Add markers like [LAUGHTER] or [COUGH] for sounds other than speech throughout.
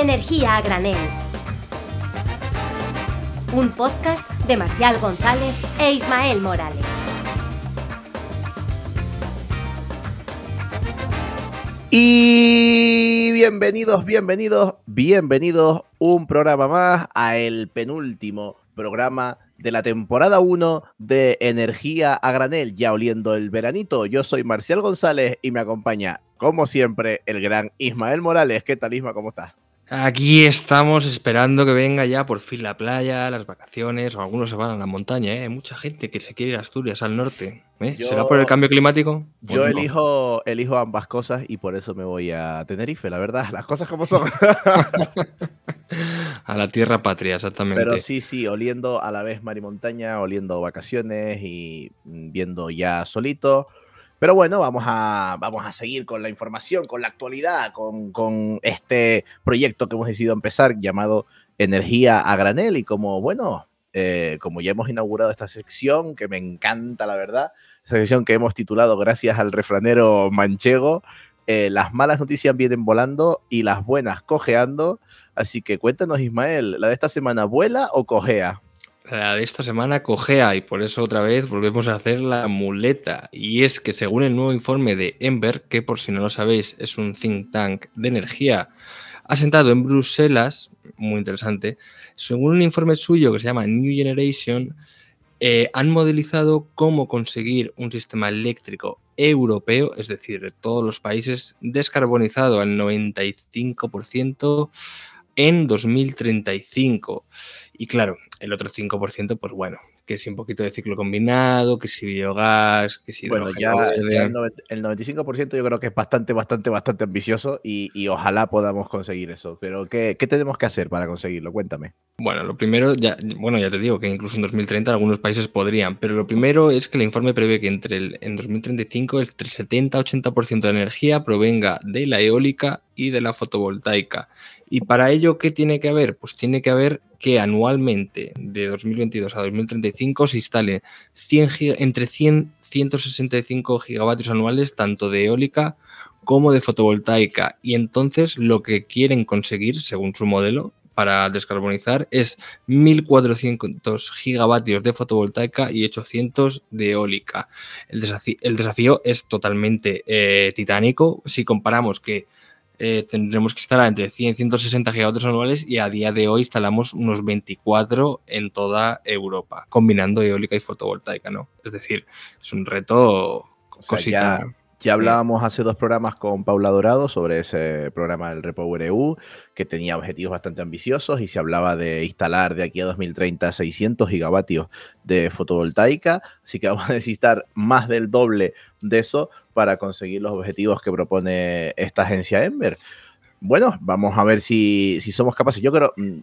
Energía a granel. Un podcast de Marcial González e Ismael Morales. Y bienvenidos, bienvenidos, bienvenidos un programa más a el penúltimo programa de la temporada 1 de Energía a Granel, ya oliendo el veranito. Yo soy Marcial González y me acompaña, como siempre, el gran Ismael Morales. ¿Qué tal, Isma? ¿Cómo estás? Aquí estamos esperando que venga ya por fin la playa, las vacaciones, o algunos se van a la montaña, ¿eh? Hay mucha gente que se quiere ir a Asturias, al norte. ¿eh? ¿Será por el cambio climático? Yo pues elijo, elijo ambas cosas y por eso me voy a Tenerife, la verdad, las cosas como son. [LAUGHS] a la tierra patria, exactamente. Pero sí, sí, oliendo a la vez mar y montaña, oliendo vacaciones y viendo ya solito pero bueno, vamos a, vamos a seguir con la información, con la actualidad, con, este proyecto que hemos decidido empezar llamado Energía a Granel. Y como, bueno, eh, como ya hemos inaugurado esta sección, que me encanta, la verdad, esta sección que hemos titulado gracias al refranero manchego, eh, las malas noticias vienen volando y las buenas cojeando. Así que cuéntanos, Ismael, ¿la de esta semana vuela o cojea? La de esta semana cojea y por eso otra vez volvemos a hacer la muleta. Y es que según el nuevo informe de Ember, que por si no lo sabéis es un think tank de energía asentado en Bruselas, muy interesante, según un informe suyo que se llama New Generation, eh, han modelizado cómo conseguir un sistema eléctrico europeo, es decir, de todos los países, descarbonizado al 95% en 2035. Y claro, el otro 5%, pues bueno, que si un poquito de ciclo combinado, que si biogás, que si... Bueno, ya, el, 95% yo creo que es bastante, bastante, bastante ambicioso y, ojalá podamos conseguir eso. Pero ¿qué, ¿qué, tenemos que hacer para conseguirlo? Cuéntame. Bueno, lo primero, ya, bueno, ya te digo que incluso en 2030 algunos países podrían, pero lo primero es que el informe prevé que entre el, en 2035 el 70-80% de energía provenga de la eólica y de la fotovoltaica. Y para ello, ¿qué tiene que haber? Pues tiene que haber que anualmente de 2022 a 2035 se instale 100, entre 100 165 gigavatios anuales tanto de eólica como de fotovoltaica. Y entonces lo que quieren conseguir, según su modelo, para descarbonizar es 1.400 gigavatios de fotovoltaica y 800 de eólica. El desafío, el desafío es totalmente eh, titánico si comparamos que eh, tendremos que instalar entre 100 y 160 gigavatios anuales y a día de hoy instalamos unos 24 en toda Europa, combinando eólica y fotovoltaica, ¿no? Es decir, es un reto cosita. Ya hablábamos hace dos programas con Paula Dorado sobre ese programa del Repower EU, que tenía objetivos bastante ambiciosos y se hablaba de instalar de aquí a 2030 600 gigavatios de fotovoltaica, así que vamos a necesitar más del doble de eso para conseguir los objetivos que propone esta agencia Ember. Bueno, vamos a ver si, si somos capaces. Yo creo, mm,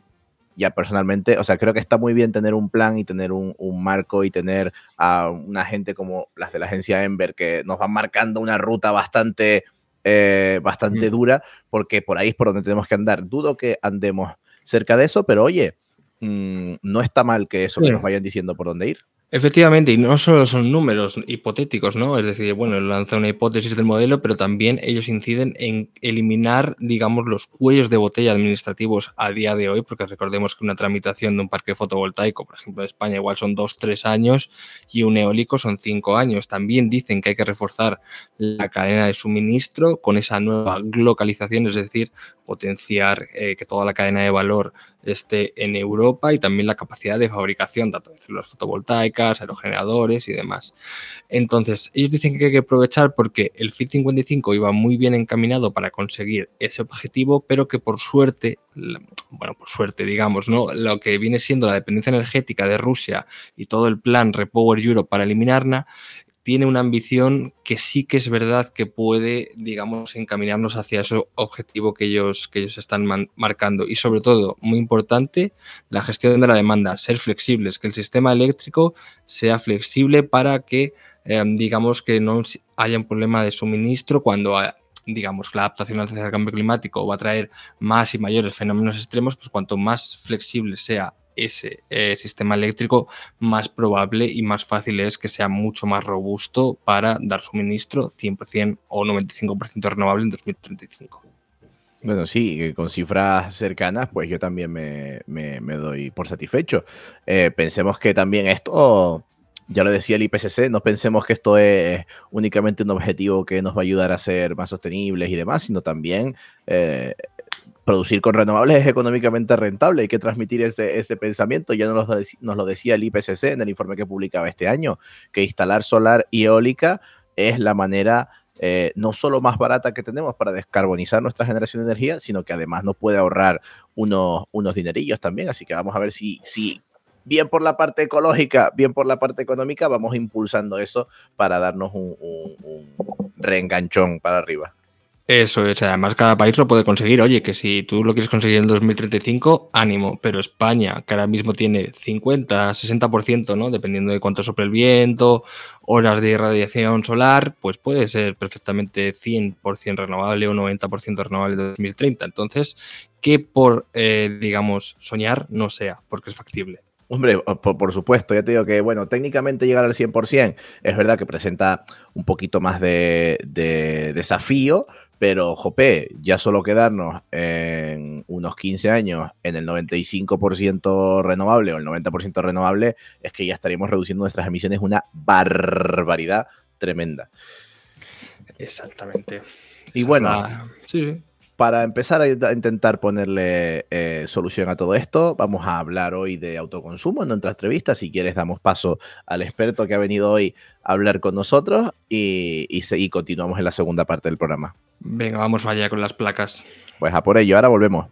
ya personalmente, o sea, creo que está muy bien tener un plan y tener un, marco y tener a una gente como las de la agencia Ember que nos van marcando una ruta bastante, eh, bastante dura, porque por ahí es por donde tenemos que andar. Dudo que andemos cerca de eso, pero oye, mm, no está mal que eso que nos vayan diciendo por dónde ir. Efectivamente, y no solo son números hipotéticos, ¿no? Es decir, bueno, lanza una hipótesis del modelo, pero también ellos inciden en eliminar, digamos, los cuellos de botella administrativos a día de hoy, porque recordemos que una tramitación de un parque fotovoltaico, por ejemplo, de España, igual son dos, tres años, y un eólico son cinco años. También dicen que hay que reforzar la cadena de suministro con esa nueva localización, es decir, potenciar eh, que toda la cadena de valor esté en Europa y también la capacidad de fabricación, tanto de células fotovoltaicas, aerogeneradores y demás. Entonces, ellos dicen que hay que aprovechar porque el FIT 55 iba muy bien encaminado para conseguir ese objetivo, pero que por suerte, bueno, por suerte, digamos, ¿no? Lo que viene siendo la dependencia energética de Rusia y todo el plan Repower Europe para eliminarla, tiene una ambición que sí que es verdad que puede, digamos, encaminarnos hacia ese objetivo que ellos, que ellos están marcando. Y sobre todo, muy importante, la gestión de la demanda, ser flexibles, que el sistema eléctrico sea flexible para que, em, digamos, que no haya un problema de suministro cuando digamos, la adaptación al cambio climático va a traer más y mayores fenómenos extremos, pues cuanto más flexible sea ese eh, sistema eléctrico, más probable y más fácil es que sea mucho más robusto para dar suministro 100% o 95% renovable en 2035. Bueno, sí, con cifras cercanas, pues yo también me, doy por satisfecho. Eh, pensemos que también esto, ya lo decía el IPCC, no pensemos que esto es únicamente un objetivo que nos va a ayudar a ser más sostenibles y demás, sino también eh, producir con renovables es económicamente rentable. Hay que transmitir ese, ese pensamiento. Ya nos lo, nos lo decía el IPCC en el informe que publicaba este año, que instalar solar y eólica es la manera eh, no solo más barata que tenemos para descarbonizar nuestra generación de energía, sino que además nos puede ahorrar unos, unos dinerillos también. Así que vamos a ver si, si bien por la parte ecológica, bien por la parte económica, vamos impulsando eso para darnos un, un reenganchón para arriba. Eso es, además cada país lo puede conseguir. Oye, que si tú lo quieres conseguir en 2035, ánimo, pero España, que ahora mismo tiene 50, 60%, ¿no? Dependiendo de cuánto sopla el viento, horas de irradiación solar, pues puede ser perfectamente 100% renovable o 90% renovable de 2030. Entonces, que por, eh, digamos, soñar no sea, porque es factible. Hombre, por, supuesto, ya te digo que, bueno, técnicamente llegar al 100% es verdad que presenta un poquito más de desafío, pero, jope, ya solo quedarnos en unos 15 años en el 95% renovable o el 90% renovable, es que ya estaríamos reduciendo nuestras emisiones una barbaridad tremenda. Exactamente. Y bueno, para empezar a intentar ponerle eh, solución a todo esto, vamos a hablar hoy de autoconsumo en nuestra entrevista. Si quieres, damos paso al experto que ha venido hoy a hablar con nosotros y, y continuamos en la segunda parte del programa. Venga, vamos allá con las placas. Pues a por ello, ahora volvemos.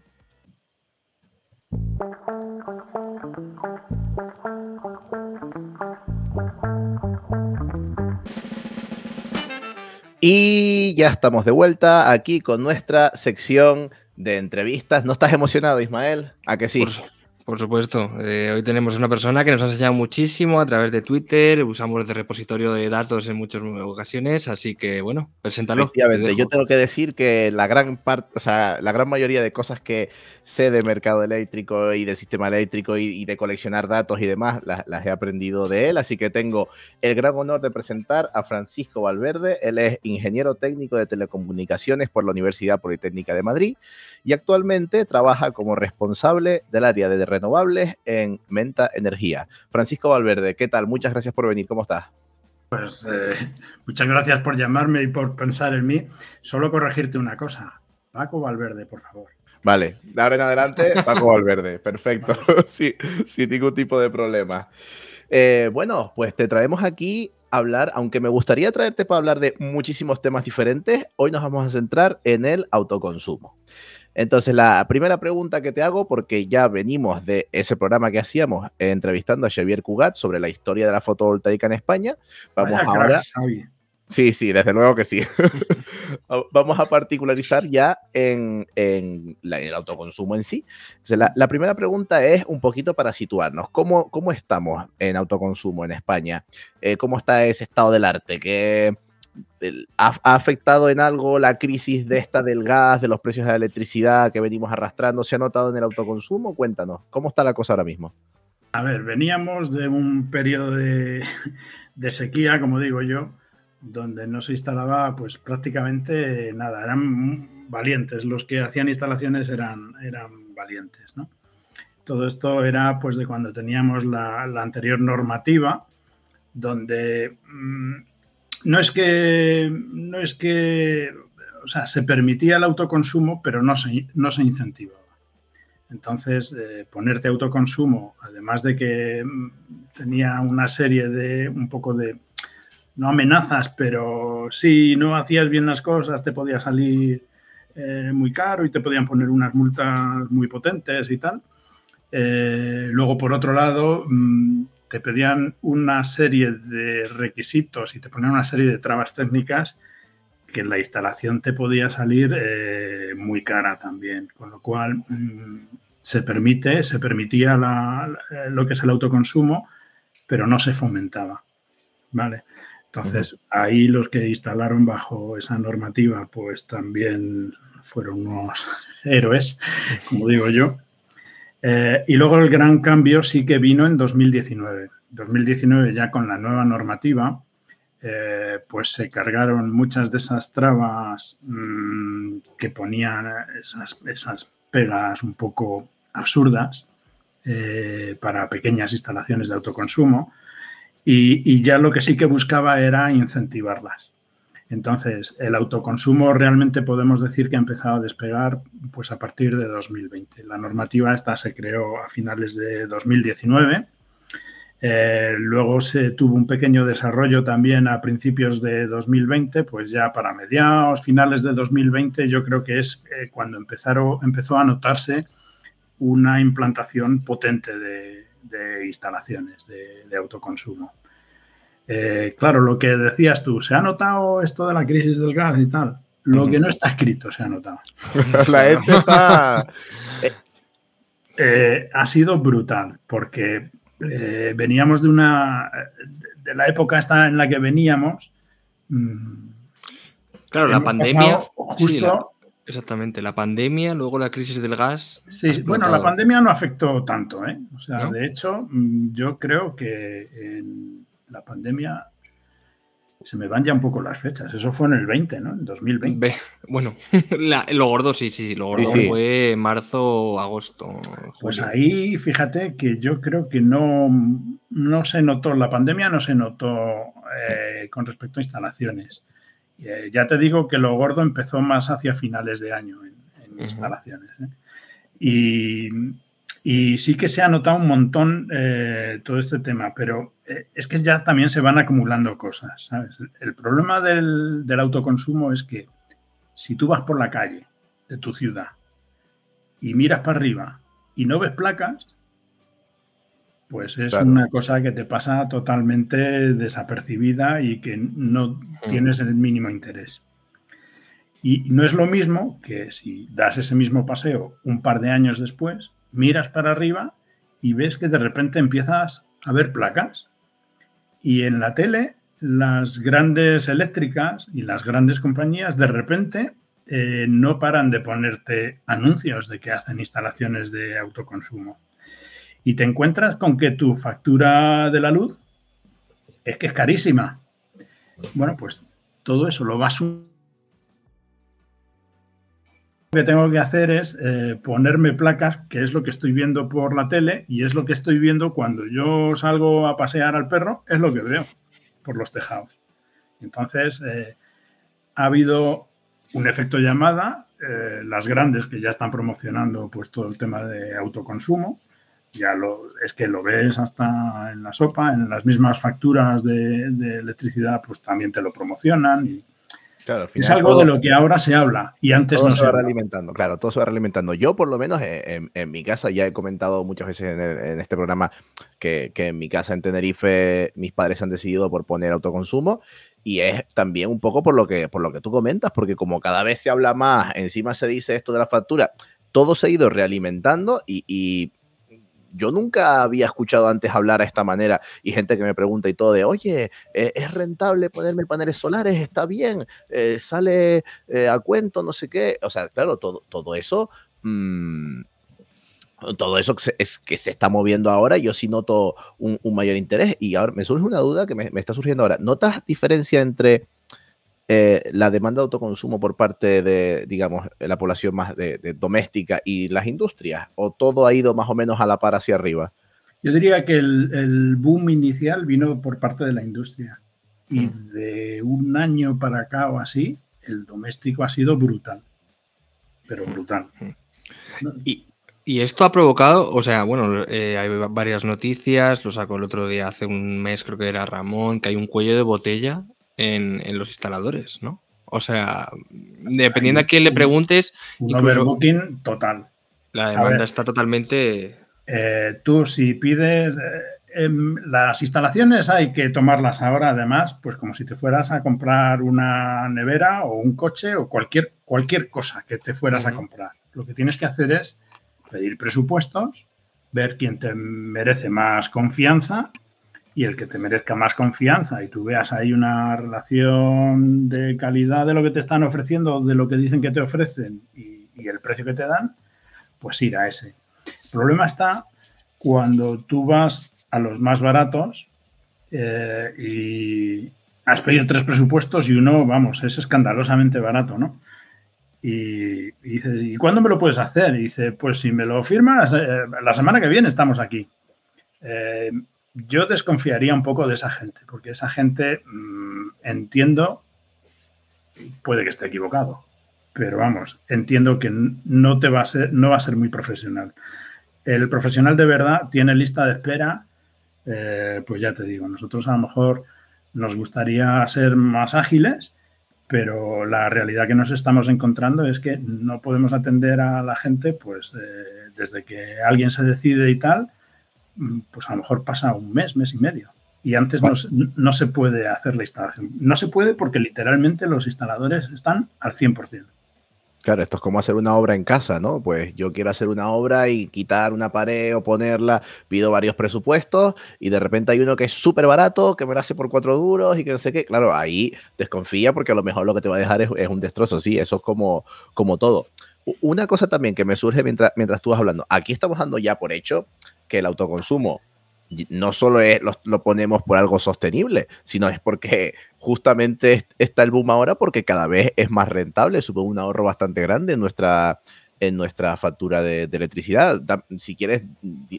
Y ya estamos de vuelta aquí con nuestra sección de entrevistas. ¿No estás emocionado, Ismael? ¿A que sí? Por supuesto. Eh, hoy tenemos una persona que nos ha enseñado muchísimo a través de Twitter, usamos de repositorio de datos en muchas ocasiones, así que bueno, preséntalo. Efectivamente, yo tengo que decir que la gran parte, o sea, la gran mayoría de cosas que sé de mercado eléctrico y del sistema eléctrico y, de coleccionar datos y demás, las, las, he aprendido de él, así que tengo el gran honor de presentar a Francisco Valverde. Él es ingeniero técnico de telecomunicaciones por la Universidad Politécnica de Madrid y actualmente trabaja como responsable del área de renovables en Menta Energía. Francisco Valverde, ¿qué tal? Muchas gracias por venir. ¿Cómo estás? Pues eh, muchas gracias por llamarme y por pensar en mí. Solo corregirte una cosa. Paco Valverde, por favor. Vale, de ahora en adelante, [LAUGHS] Paco Valverde. Perfecto. [LAUGHS] sí, sin ningún tipo de problema. Eh, bueno, pues te traemos aquí a hablar, aunque me gustaría traerte para hablar de muchísimos temas diferentes, hoy nos vamos a centrar en el autoconsumo. Entonces, la primera pregunta que te hago, porque ya venimos de ese programa que hacíamos entrevistando a Xavier Cugat sobre la historia de la fotovoltaica en España, vamos ahora... sí, sí, desde luego que sí. [LAUGHS] vamos a particularizar ya en, el autoconsumo en sí. la, primera pregunta es un poquito para situarnos. ¿Cómo, cómo estamos en autoconsumo en España? Eh, ¿Cómo está ese estado del arte? ¿Qué, ¿Ha, afectado en algo la crisis de esta del gas, de los precios de la electricidad que venimos arrastrando? ¿Se ha notado en el autoconsumo? Cuéntanos, ¿cómo está la cosa ahora mismo? A ver, veníamos de un periodo de, [LAUGHS] sequía, como digo yo, donde no se instalaba pues prácticamente nada, eran valientes, los que hacían instalaciones eran, eran valientes, ¿no? Todo esto era pues de cuando teníamos la, anterior normativa, donde mm, no es que, no es que, o sea, se permitía el autoconsumo, pero no se, no se incentivaba. Entonces, eh, ponerte autoconsumo, además de que mm, tenía una serie de, un poco de, no amenazas, pero si no hacías bien las cosas, te podía salir eh, muy caro y te podían poner unas multas muy potentes y tal. Eh, luego, por otro lado, mm, te pedían una serie de requisitos y te ponían una serie de trabas técnicas que la instalación te podía salir eh, muy cara también, con lo cual mm, se permite, se permitía lo que es el autoconsumo, pero no se fomentaba, ¿vale? Entonces, ahí los que instalaron bajo esa normativa, pues también fueron unos [LAUGHS] héroes, como digo yo, eh, y luego el gran cambio sí que vino en 2019. 2019 ya con la nueva normativa, eh, pues se cargaron muchas de esas trabas mm, que ponían esas, esas, pegas un poco absurdas eh, para pequeñas instalaciones de autoconsumo y, ya lo que sí que buscaba era incentivarlas. Entonces, el autoconsumo realmente podemos decir que ha empezado a despegar pues, a partir de 2020. La normativa esta se creó a finales de 2019. Eh, luego se tuvo un pequeño desarrollo también a principios de 2020, pues ya para mediados, finales de 2020, yo creo que es eh, cuando empezaron, empezó a notarse una implantación potente de, instalaciones de autoconsumo. Eh, claro, lo que decías tú, ¿se ha notado esto de la crisis del gas y tal? Lo que no está escrito se ha notado. la gente está... [LAUGHS] Eh, ha sido brutal, porque eh, veníamos de una... de la época esta en la que veníamos... Mm, claro, la pandemia... Justo... exactamente, la pandemia, luego la crisis del gas. Sí, bueno, la pandemia no afectó tanto, ¿eh? O sea, de hecho, mm, yo creo que en la pandemia, se me van ya un poco las fechas. Eso fue en el 20, ¿no? En 2020. bueno, [LAUGHS] lo gordo sí, sí, lo gordo fue marzo, agosto. Pues ahí, fíjate que yo creo que no, no se notó, la pandemia no se notó eh, con respecto a instalaciones. Eh, ya te digo que lo gordo empezó más hacia finales de año en, instalaciones. ¿eh? Y, y sí que se ha notado un montón eh, todo este tema, pero es que ya también se van acumulando cosas, ¿sabes? El problema del, autoconsumo es que si tú vas por la calle de tu ciudad y miras para arriba y no ves placas, pues es una cosa que te pasa totalmente desapercibida y que no tienes el mínimo interés. Y no es lo mismo que si das ese mismo paseo un par de años después miras para arriba y ves que de repente empiezas a ver placas. Y en la tele, las grandes eléctricas y las grandes compañías de repente eh, no paran de ponerte anuncios de que hacen instalaciones de autoconsumo. Y te encuentras con que tu factura de la luz es que es carísima. Bueno, pues todo eso lo vas que tengo que hacer es eh, ponerme placas, que es lo que estoy viendo por la tele y es lo que estoy viendo cuando yo salgo a pasear al perro, es lo que veo por los tejados. Entonces, eh, ha habido un efecto llamada, eh, las grandes que ya están promocionando pues todo el tema de autoconsumo, ya lo, es que lo ves hasta en la sopa, en las mismas facturas de, de electricidad, pues también te lo promocionan y, es algo de lo que ahora se habla y antes no se, va alimentando. Claro, todo se va alimentando. Yo, por lo menos, eh, en, mi casa, ya he comentado muchas veces en, este programa que, en mi casa en Tenerife mis padres han decidido por poner autoconsumo y es también un poco por lo que, por lo que tú comentas, porque como cada vez se habla más, encima se dice esto de la factura, todo se ha ido realimentando y yo nunca había escuchado antes hablar a esta manera y gente que me pregunta y todo de, oye, eh, ¿es rentable ponerme paneles solares? ¿Está bien? Eh, ¿Sale eh, a cuento? No sé qué. O sea, claro, todo, todo eso... Mm, todo eso que se, es, que se está moviendo ahora, yo sí noto un, mayor interés. Y ahora me surge una duda que me, me está surgiendo ahora. ¿Notas diferencia entre eh, la demanda de autoconsumo por parte de, digamos, la población más de, doméstica y las industrias? ¿O todo ha ido más o menos a la par hacia arriba? Yo diría que el, boom inicial vino por parte de la industria. Y mm. de un año para acá o así, el doméstico ha sido brutal. Pero brutal. Mm. Y, esto ha provocado, o sea, bueno, eh, hay varias noticias, lo sacó el otro día, hace un mes creo que era Ramón, que hay un cuello de botella en, los instaladores, ¿no? O sea, dependiendo a quién le preguntes. Un overbooking total. La demanda está totalmente. Eh, tú, si pides. Eh, em, las instalaciones hay que tomarlas ahora, además, pues como si te fueras a comprar una nevera o un coche o cualquier, cualquier cosa que te fueras a comprar. Lo que tienes que hacer es pedir presupuestos, ver quién te merece más confianza y el que te merezca más confianza y tú veas ahí una relación de calidad de lo que te están ofreciendo, de lo que dicen que te ofrecen y, el precio que te dan, pues ir a ese. El problema está cuando tú vas a los más baratos eh, y has pedido tres presupuestos y uno, vamos, es escandalosamente barato, ¿no? Y, dice, ¿y cuándo me lo puedes hacer? Dice, pues si me lo firmas, eh, la semana que viene estamos aquí. Eh, yo desconfiaría un poco de esa gente, porque esa gente, mm, entiendo, puede que esté equivocado, pero vamos, entiendo que no te va a ser, no va a ser muy profesional. El profesional de verdad tiene lista de espera, eh, pues ya te digo, nosotros a lo mejor nos gustaría ser más ágiles, pero la realidad que nos estamos encontrando es que no podemos atender a la gente, pues eh, desde que alguien se decide y tal, pues a lo mejor pasa un mes, mes y medio. Y antes no, no, se puede hacer la instalación. No se puede porque literalmente los instaladores están al 100%. Claro, esto es como hacer una obra en casa, ¿no? Pues yo quiero hacer una obra y quitar una pared o ponerla, pido varios presupuestos y de repente hay uno que es súper barato, que me lo hace por cuatro duros y que no sé qué. Claro, ahí desconfía porque a lo mejor lo que te va a dejar es, un destrozo, sí, eso es como, como todo. Una cosa también que me surge mientras, mientras tú vas hablando, aquí estamos dando ya por hecho que el autoconsumo no solo es, lo, ponemos por algo sostenible, sino es porque justamente está el boom ahora porque cada vez es más rentable, supone un ahorro bastante grande en nuestra, en nuestra factura de, electricidad. si quieres,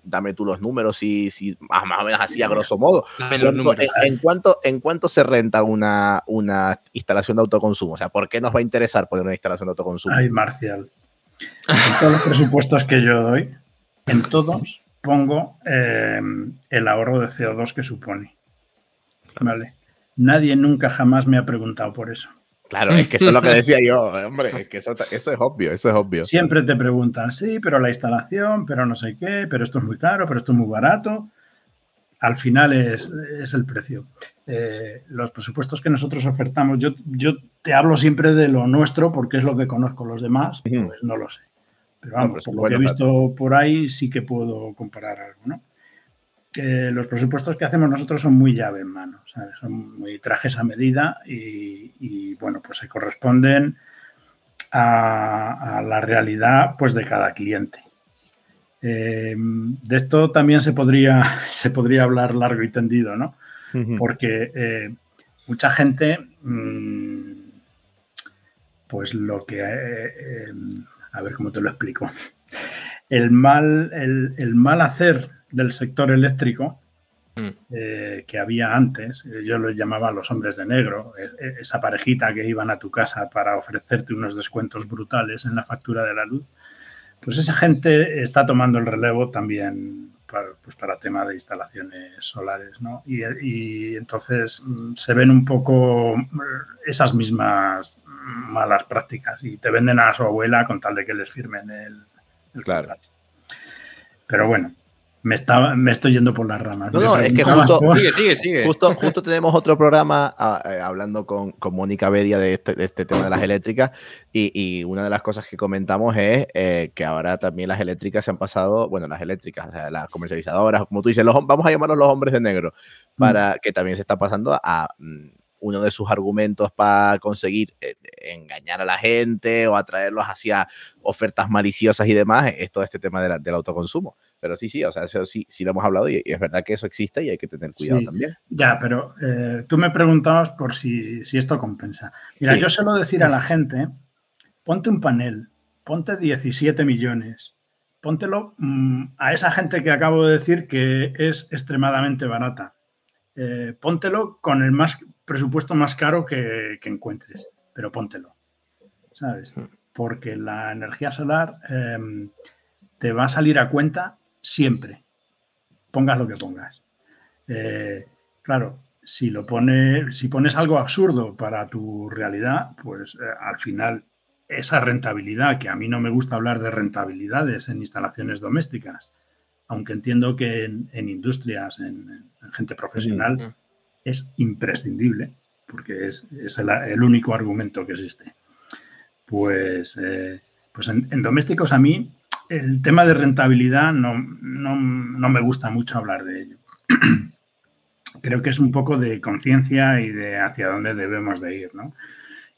dame tú los números y si más, o menos así a grosso modo. En, cuánto, ¿En cuánto se renta una, una instalación de autoconsumo? O sea, ¿por qué nos va a interesar poner una instalación de autoconsumo? Ay, Marcial. En todos los presupuestos que yo doy, en todos pongo eh, el ahorro de CO2 que supone. Vale. Nadie nunca jamás me ha preguntado por eso. Claro, es que eso es lo que decía yo, [LAUGHS] hombre, es que eso, es obvio, eso es obvio. Siempre te preguntan, sí, pero la instalación, pero no sé qué, pero esto es muy caro, pero esto es muy barato. Al final es, el precio. Eh, los presupuestos que nosotros ofertamos, yo, yo te hablo siempre de lo nuestro porque es lo que conozco los demás, pues no lo sé. Pero vamos, por lo que he visto por ahí sí que puedo comparar algo, ¿no? los presupuestos que hacemos nosotros son muy llave en mano, son muy trajes a medida y, bueno, pues se corresponden a, la realidad pues de cada cliente. Eh, de esto también se podría, [LAUGHS] se podría hablar largo y tendido, ¿no? Porque eh, mucha gente, mm, pues lo que eh, a ver cómo te lo explico. El mal, el, mal hacer del sector eléctrico mm. eh, que había antes, eh, yo lo llamaba los hombres de negro, e, esa parejita que iban a tu casa para ofrecerte unos descuentos brutales en la factura de la luz, pues esa gente está tomando el relevo también para, pues para tema de instalaciones solares, ¿no? Y, y entonces mm, se ven un poco esas mismas malas prácticas y te venden a su abuela con tal de que les firmen el, contrato. Pero bueno, me, está, me estoy yendo por las ramas. No, no, es que justo, sigue, sigue, Justo, justo, tenemos otro programa ah, eh, hablando con, con Mónica Bedia de este, de este, tema de las eléctricas y, y, una de las cosas que comentamos es eh, que ahora también las eléctricas se han pasado, bueno, las eléctricas, o sea, las comercializadoras, como tú dices, los, vamos a llamarlos los hombres de negro, para mm. que también se está pasando a mm, uno de sus argumentos para conseguir eh, engañar a la gente o atraerlos hacia ofertas maliciosas y demás es todo este tema del autoconsumo. Pero sí, sí, o sea, eso sí, sí lo hemos hablado y, es verdad que eso existe y hay que tener cuidado también. Ya, pero eh, tú me preguntabas por si, si esto compensa. Mira, yo suelo decir a la gente, ponte un panel, ponte 17 millones, póntelo mm, a esa gente que acabo de decir que es extremadamente barata. Eh, póntelo con el más presupuesto más caro que, encuentres, pero póntelo, ¿sabes? Mm. Porque la energía solar em, te va a salir a cuenta siempre, pongas lo que pongas. Eh, claro, si lo pones, si pones algo absurdo para tu realidad, pues eh, al final esa rentabilidad, que a mí no me gusta hablar de rentabilidades en instalaciones domésticas, aunque entiendo que en, industrias, en, gente profesional, mm es imprescindible, porque es, el, único argumento que existe. Pues, eh, pues en, domésticos a mí el tema de rentabilidad no, me gusta mucho hablar de ello. [CLEARS THROAT] Creo que es un poco de conciencia y de hacia dónde debemos de ir, ¿no?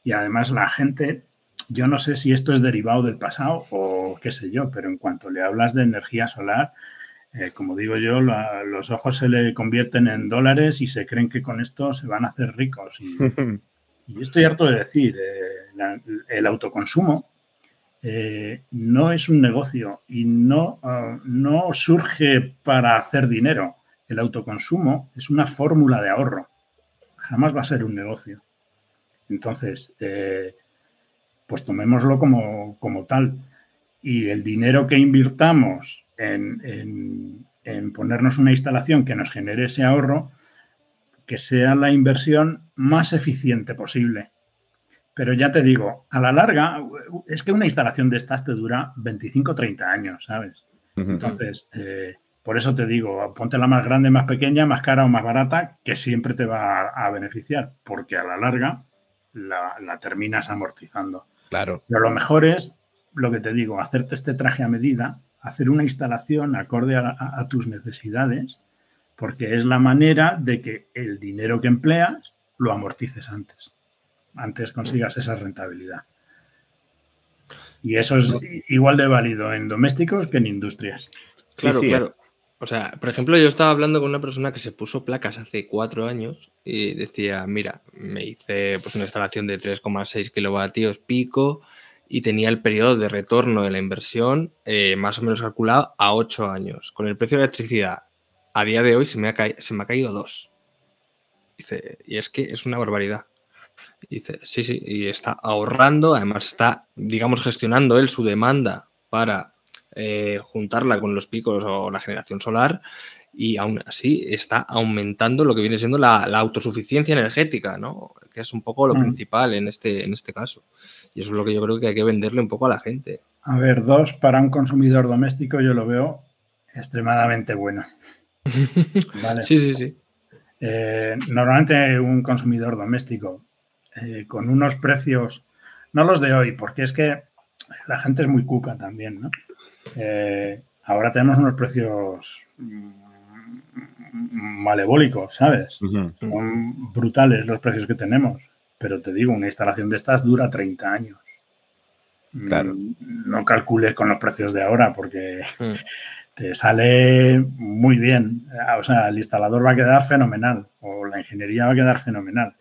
Y además la gente, yo no sé si esto es derivado del pasado o qué sé yo, pero en cuanto le hablas de energía solar, eh, como digo yo, los ojos se le convierten en dólares y se creen que con esto se van a hacer ricos. Y, [LAUGHS] estoy harto de decir, eh, el autoconsumo eh, no es un negocio y no, ah, no surge para hacer dinero. El autoconsumo es una fórmula de ahorro. Jamás va a ser un negocio. Entonces, pues tomémoslo como, como tal. Y el dinero que invirtamos en, ponernos una instalación que nos genere ese ahorro, que sea la inversión más eficiente posible. Pero ya te digo, a la larga, es que una instalación de estas te dura 25 o 30 años, ¿sabes? Entonces, eh, por eso te digo, ponte la más grande, más pequeña, más cara o más barata, que siempre te va a, beneficiar, porque a la larga la, la, terminas amortizando. Claro. Pero lo mejor es, lo que te digo, hacerte este traje a medida hacer una instalación acorde a, tus necesidades, porque es la manera de que el dinero que empleas lo amortices antes, antes consigas esa rentabilidad. Y eso es igual de válido en domésticos que en industrias. Claro, claro. O sea, por ejemplo, yo estaba hablando con una persona que se puso placas hace cuatro años y decía, mira, me hice pues una instalación de 3,6 kilovatios pico, y tenía el periodo de retorno de la inversión eh, más o menos calculado a 8 años. Con el precio de la electricidad a día de hoy se me ha, se me ha caído 2. Dice, y es que es una barbaridad. Dice, sí, sí, y está ahorrando, además está, digamos, gestionando él su demanda para eh, juntarla con los picos o la generación solar y aún así está aumentando lo que viene siendo la, autosuficiencia energética, ¿no? Que es un poco lo mm. principal en este, en este caso. Y eso es lo que yo creo que hay que venderle un poco a la gente. A ver, dos, para un consumidor doméstico yo lo veo extremadamente bueno. [LAUGHS] Sí, sí, sí. Eh, normalmente un consumidor doméstico eh, con unos precios, no los de hoy, porque es que la gente es muy cuca también, ¿no? Eh, ahora tenemos unos precios malebólicos, ¿sabes? Son brutales los precios que tenemos. Pero te digo, una instalación de estas dura 30 años. Claro. No calcules con los precios de ahora porque mm. [LAUGHS] te sale muy bien. O sea, el instalador va a quedar fenomenal o la ingeniería va a quedar fenomenal.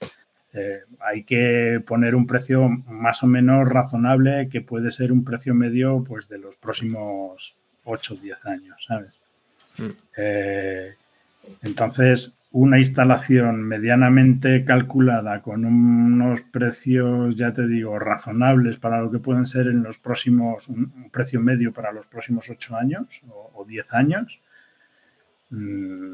Eh, hay que poner un precio más o menos razonable que puede ser un precio medio pues de los próximos 8 o 10 años, ¿sabes? Mm. Eh, entonces, una instalación medianamente calculada con unos precios, ya te digo, razonables para lo que pueden ser en los próximos, un, precio medio para los próximos 8 años o, 10 años. Mm,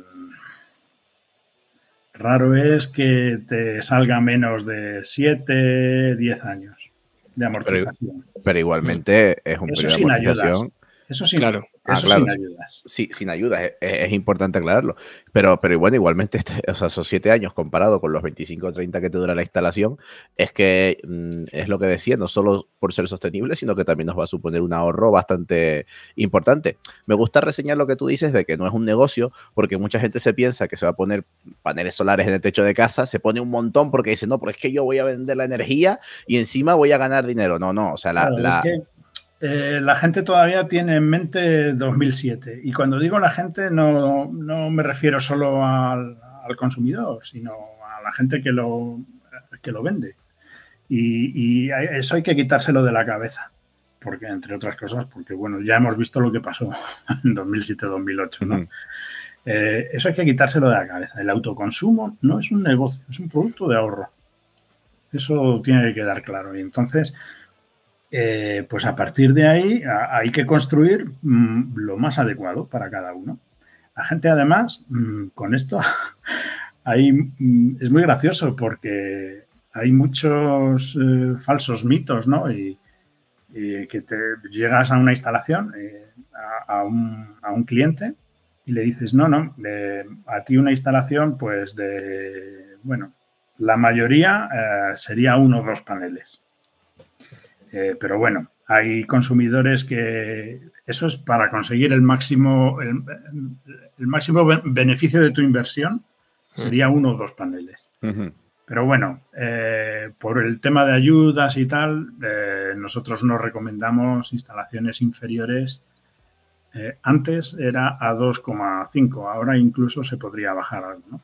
raro es que te salga menos de 7, 10 años de amortización. Pero, igualmente es un periodo de amortización. Eso sí, claro. Ah, sin ayudas. Sí, sin ayudas, es, importante aclararlo. Pero, pero bueno, igualmente, este, o sea, esos siete años comparado con los 25 o 30 que te dura la instalación, es que mm, es lo que decía, no solo por ser sostenible, sino que también nos va a suponer un ahorro bastante importante. Me gusta reseñar lo que tú dices de que no es un negocio, porque mucha gente se piensa que se va a poner paneles solares en el techo de casa, se pone un montón porque dice, no, pero es que yo voy a vender la energía y encima voy a ganar dinero. No, no, o sea, la, eh, la gente todavía tiene en mente 2007. Y cuando digo la gente, no, me refiero solo al, consumidor, sino a la gente que lo, que lo vende. Y, eso hay que quitárselo de la cabeza. Porque, entre otras cosas, porque, bueno, ya hemos visto lo que pasó [LAUGHS] en 2007-2008, ¿no? Eh, eso hay que quitárselo de la cabeza. El autoconsumo no es un negocio, es un producto de ahorro. Eso tiene que quedar claro. Y entonces, eh, pues a partir de ahí hay que construir mm, lo más adecuado para cada uno. La gente además, mm, con esto, [LAUGHS] hay, mm, es muy gracioso porque hay muchos eh, falsos mitos, ¿no? Y, que te llegas a una instalación, eh, a, un, cliente, y le dices, no, no, a ti una instalación, pues de, bueno, la mayoría sería uno o dos paneles. Eh, pero bueno, hay consumidores que eso es para conseguir el máximo, el, máximo beneficio de tu inversión, sería uno o dos paneles. Pero bueno, eh, por el tema de ayudas y tal, eh, nosotros nos recomendamos instalaciones inferiores Eh, antes era a 2,5, ahora incluso se podría bajar algo. ¿no?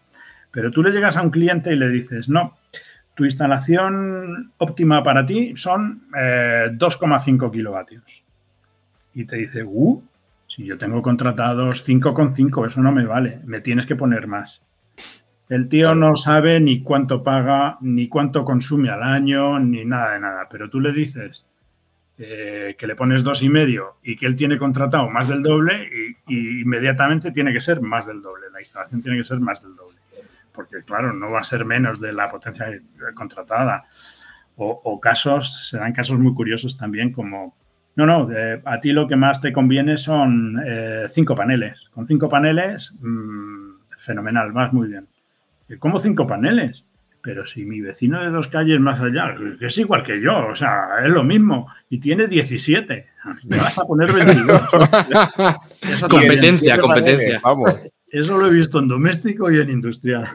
Pero tú le llegas a un cliente y le dices, no, tu instalación óptima para ti son 2,5 kilovatios. Y te dice, uh, si yo tengo contratados 5,5, eso no me vale, me tienes que poner más. El tío no sabe ni cuánto paga, ni cuánto consume al año, ni nada de nada. Pero tú le dices eh, que le pones dos y medio y que él tiene contratado más del doble y, inmediatamente tiene que ser más del doble. La instalación tiene que ser más del doble. Porque, claro, no va a ser menos de la potencia contratada. O, casos, se dan casos muy curiosos también como, no, no, eh, a ti lo que más te conviene son eh, cinco paneles. Con cinco paneles, mm, fenomenal, vas muy bien como cinco paneles. Pero si mi vecino de dos calles más allá, que es igual que yo, o sea, es lo mismo, y tiene 17, me vas a poner [LAUGHS] 22. [LAUGHS] competencia, competencia. vamos. Eso lo he visto en doméstico y en industrial.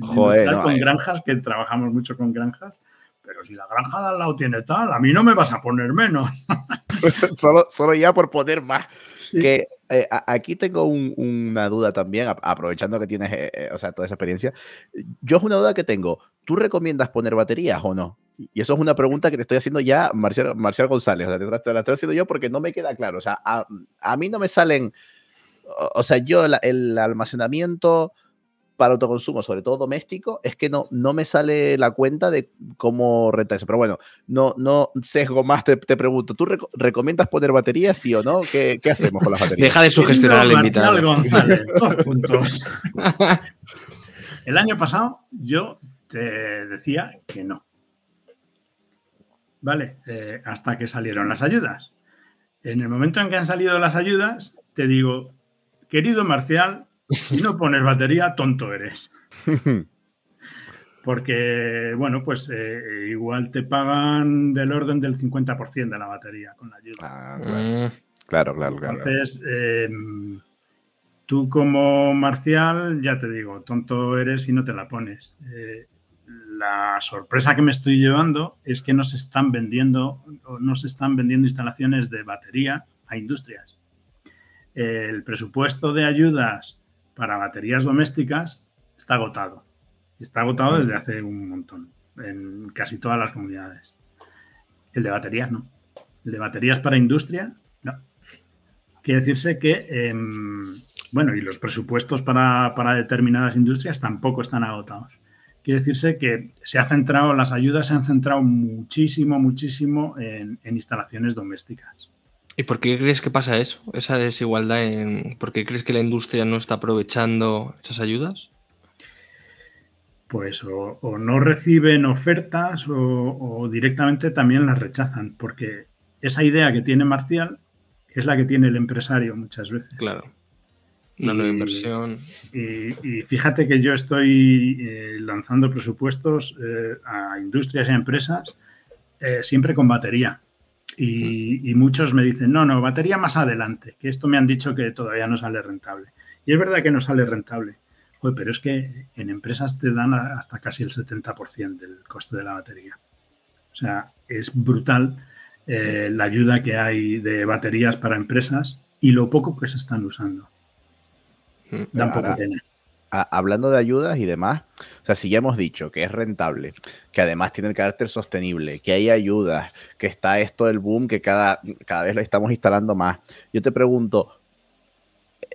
Joder, con granjas, que trabajamos mucho con granjas, pero si la granja de al lado tiene tal, a mí no me vas a poner menos. [LAUGHS] solo, solo ya por poner más. Que eh, aquí tengo una duda también, aprovechando que tienes eh, eh, o sea, toda esa experiencia. Yo es una duda que tengo. ¿Tú recomiendas poner baterías o no? Y eso es una pregunta que te estoy haciendo ya, Marcial, Marcial González. O sea, te, la estoy haciendo yo porque no me queda claro. O sea, a, a mí no me salen. O, sea, yo el almacenamiento para autoconsumo, sobre todo doméstico, es que no, no me sale la cuenta de cómo renta eso. Pero bueno, no, no sesgo más, te, pregunto, ¿tú recomiendas poner baterías, sí o no? ¿Qué, qué hacemos con las baterías? Deja de sugestionar al invitado. González, [LAUGHS] dos puntos. [LAUGHS] El año pasado yo te decía que no. ¿Vale? Eh, hasta que salieron las ayudas. En el momento en que han salido las ayudas, te digo, querido Marcial, si [LAUGHS] no pones batería, tonto eres. [LAUGHS] Porque, bueno, pues eh, igual te pagan del orden del 50% de la batería con la ayuda. Ah, claro. claro, claro, Entonces, em, tú como marcial, ya te digo, tonto eres y no te la pones. Eh, la sorpresa que me estoy llevando es que no se están vendiendo, no se están vendiendo instalaciones de batería a industrias. El presupuesto de ayudas para baterías domésticas está agotado. Está agotado desde hace un montón, en casi todas las comunidades. El de baterías no. El de baterías para industria, no. Quiere decirse que, em, bueno, y los presupuestos para, determinadas industrias tampoco están agotados. Quiere decirse que se ha centrado, las ayudas se han centrado muchísimo, muchísimo en instalaciones domésticas. ¿Y por qué crees que pasa eso? Esa desigualdad en. ¿Por qué crees que la industria no está aprovechando esas ayudas? Pues o, no reciben ofertas o, directamente también las rechazan, porque esa idea que tiene Marcial es la que tiene el empresario muchas veces. Claro. Una nueva inversión. Y, fíjate que yo estoy eh, lanzando presupuestos eh, a industrias y empresas eh, siempre con batería y, muchos me dicen, no, no, batería más adelante, que esto me han dicho que todavía no sale rentable. Y es verdad que no sale rentable, pero es que en empresas te dan hasta casi el 70% del coste de la batería. O sea, es brutal eh, la ayuda que hay de baterías para empresas y lo poco que se están usando. Mm, Dan hablando de ayudas y demás, o sea, si ya hemos dicho que es rentable, que además tiene el carácter sostenible, que hay ayudas, que está esto del boom, que cada, cada vez lo estamos instalando más, yo te pregunto,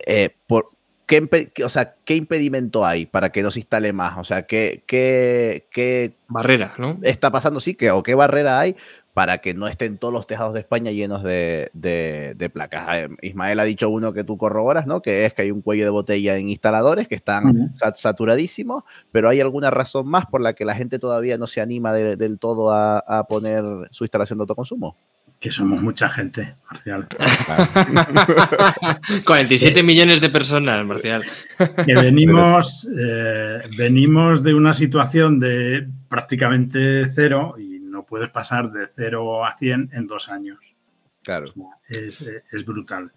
eh, por, ¿qué, o sea, ¿qué impedimento hay para que no se instale más? O sea, ¿qué, qué, qué barrera, ¿no? Está pasando, sí, que, o qué barrera hay para que no estén todos los tejados de España llenos de, placas. Ismael ha dicho uno que tú corroboras, ¿no? Que es que hay un cuello de botella en instaladores que están saturadísimos, pero hay alguna razón más por la que la gente todavía no se anima del todo a, poner su instalación de autoconsumo. Que somos mucha gente, Marcial. [LAUGHS] 47 millones de personas, Marcial. Que venimos, eh, venimos de una situación de prácticamente cero y puedes pasar de 0 a 100 en dos años. Claro. Es, brutal.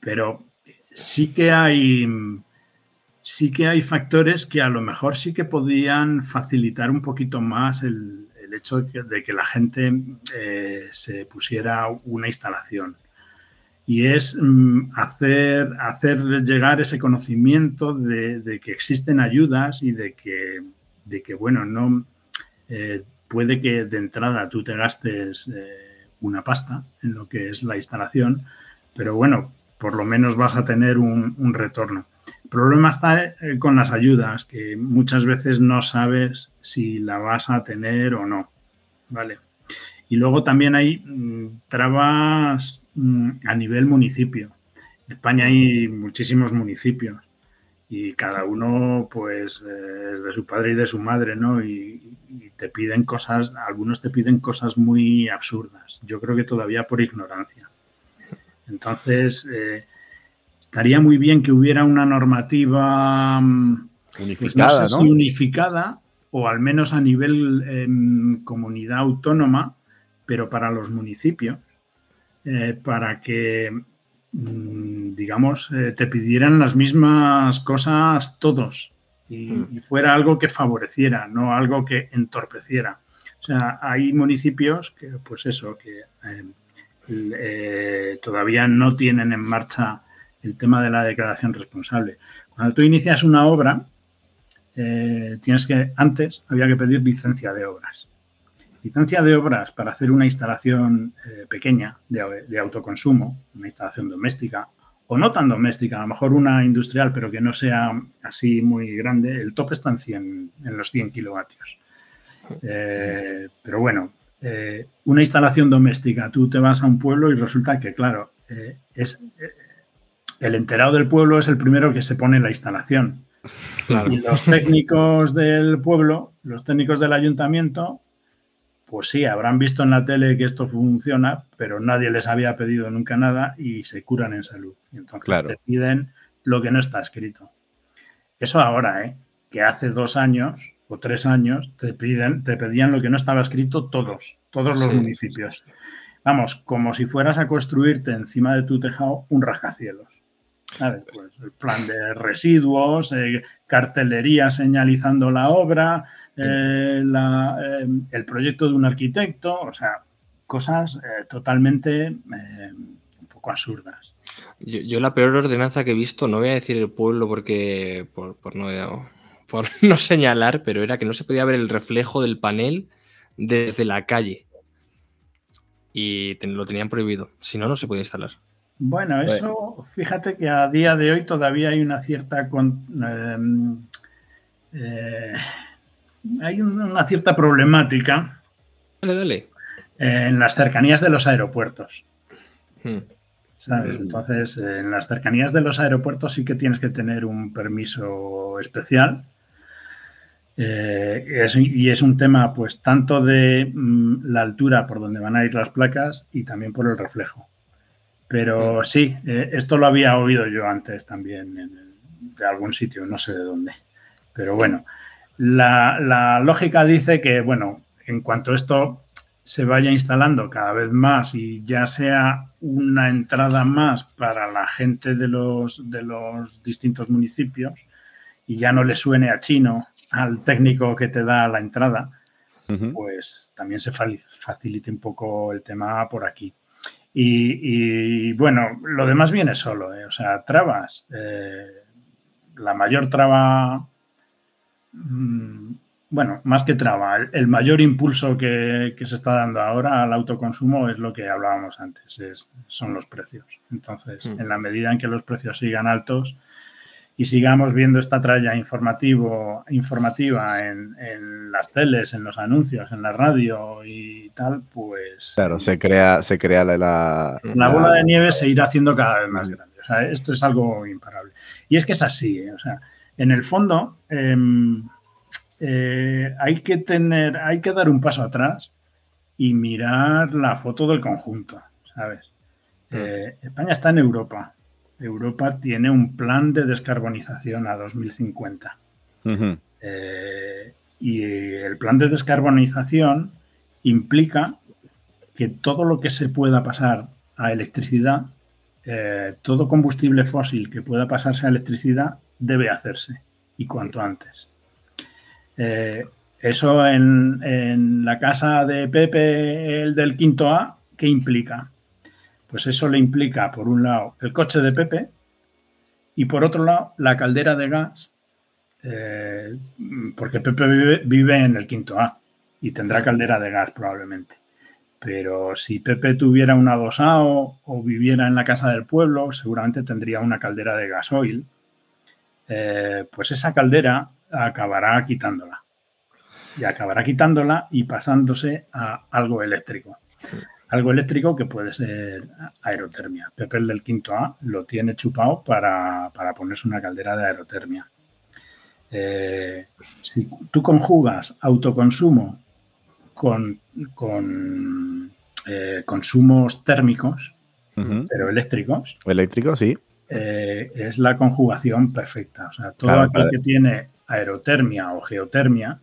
Pero sí que hay sí que hay factores que a lo mejor sí que podrían facilitar un poquito más el, hecho de que, la gente eh, se pusiera una instalación. y es mm, hacer, hacer llegar ese conocimiento de, que existen ayudas y de que, de que bueno, no eh, puede que de entrada tú te gastes eh, una pasta en lo que es la instalación, pero bueno, por lo menos vas a tener un, retorno. El problema está eh, con las ayudas, que muchas veces no sabes si la vas a tener o no. ¿Vale? Y luego también hay mm, trabas mm, a nivel municipio. En España hay muchísimos municipios y cada uno pues eh, es de su padre y de su madre, ¿no? Y, te piden cosas, algunos te piden cosas muy absurdas. Yo creo que todavía por ignorancia. Entonces, eh, estaría muy bien que hubiera una normativa mm, unificada, unificada o al menos a nivel em, comunidad autónoma, pero para los municipios, eh, para que, digamos, eh, te pidieran las mismas cosas todos mm. y, fuera algo que favoreciera, no algo que entorpeciera. O sea, hay municipios que, pues eso, que em, eh, todavía no tienen en marcha el tema de la declaración responsable. Cuando tú inicias una obra, tienes que, antes había que pedir licencia de obras licencia de obras para hacer una instalación eh, pequeña de, autoconsumo, una instalación doméstica, o no tan doméstica, a lo mejor una industrial, pero que no sea así muy grande, el tope está en, 100, en los 100 kilovatios. Eh, pero bueno, eh, una instalación doméstica, tú te vas a un pueblo y resulta que, claro, es el enterado del pueblo es el primero que se pone en la instalación. Y los técnicos del pueblo, los técnicos del ayuntamiento, pues sí, habrán visto en la tele que esto funciona, pero nadie les había pedido nunca nada y se curan en salud. Y entonces te piden lo que no está escrito. Eso ahora, ¿eh? que hace dos años o tres años te, piden, te pedían lo que no estaba escrito todos, todos los municipios. Vamos, como si fueras a construirte encima de tu tejado un rascacielos. Pues el plan de residuos, eh, cartelería señalizando la obra, eh, eh, el proyecto de un arquitecto, o sea, cosas eh, totalmente un poco absurdas. Yo, la peor ordenanza que he visto, no voy a decir el pueblo porque por, no, por [LAUGHS] no señalar, pero era que no se podía ver el reflejo del panel desde la calle. Y lo tenían prohibido. Si no, no se podía instalar. Bueno, eso, fíjate que a día de hoy todavía hay una cierta hay una cierta problemática en las cercanías de los aeropuertos. Hmm. ¿Sabes? Entonces, en las cercanías de los aeropuertos sí que tienes que tener un permiso especial. Eh, y es un tema, pues, tanto de mm, la altura por donde van a ir las placas y también por el reflejo. Pero hmm. sí, eh, esto lo había oído yo antes también de algún sitio, no sé de dónde. Pero bueno, la, lógica dice que, bueno, en cuanto esto se vaya instalando cada vez más y ya sea una entrada más para la gente de los, de los distintos municipios y ya no le suene a chino al técnico que te da la entrada, pues también se facilite un poco el tema por aquí. Y, bueno, lo demás viene solo, ¿eh? o sea, trabas. Eh, la mayor traba bueno, más que traba, el, mayor impulso que, se está dando ahora al autoconsumo es lo que hablábamos antes, es, son los precios. Entonces, mm. en la medida en que los precios sigan altos y sigamos viendo esta tralla informativo, informativa en, las teles, en los anuncios, en la radio y tal, pues... Claro, se crea, se crea la, la, la bola de nieve se irá haciendo cada vez más grande. O sea, esto es algo imparable. Y es que es así, ¿eh? o sea, en el fondo, em, eh, hay que tener, hay que dar un paso atrás y mirar la foto del conjunto, ¿sabes? Mm. Eh, España está en Europa. Europa tiene un plan de descarbonización a 2050. Eh, y el plan de descarbonización implica que todo lo que se pueda pasar a electricidad, todo combustible fósil que pueda pasarse a electricidad, debe hacerse y cuanto antes. Eh, eso en, la casa de Pepe, el del quinto A, ¿qué implica? Pues eso le implica, por un lado, el coche de Pepe y por otro lado, la caldera de gas, eh, porque Pepe vive, en el quinto A y tendrá caldera de gas probablemente. Pero si Pepe tuviera un adosado o viviera en la casa del pueblo, seguramente tendría una caldera de gasoil. Eh, pues esa caldera acabará quitándola. Y acabará quitándola y pasándose a algo eléctrico algo eléctrico que puede ser aerotermia. Pepe el del quinto A lo tiene chupado para, ponerse una caldera de aerotermia. Eh, si tú conjugas autoconsumo con, eh, consumos térmicos, pero eléctricos. Eléctricos, sí. Eh, es la conjugación perfecta. O sea, todo aquel que tiene aerotermia o geotermia,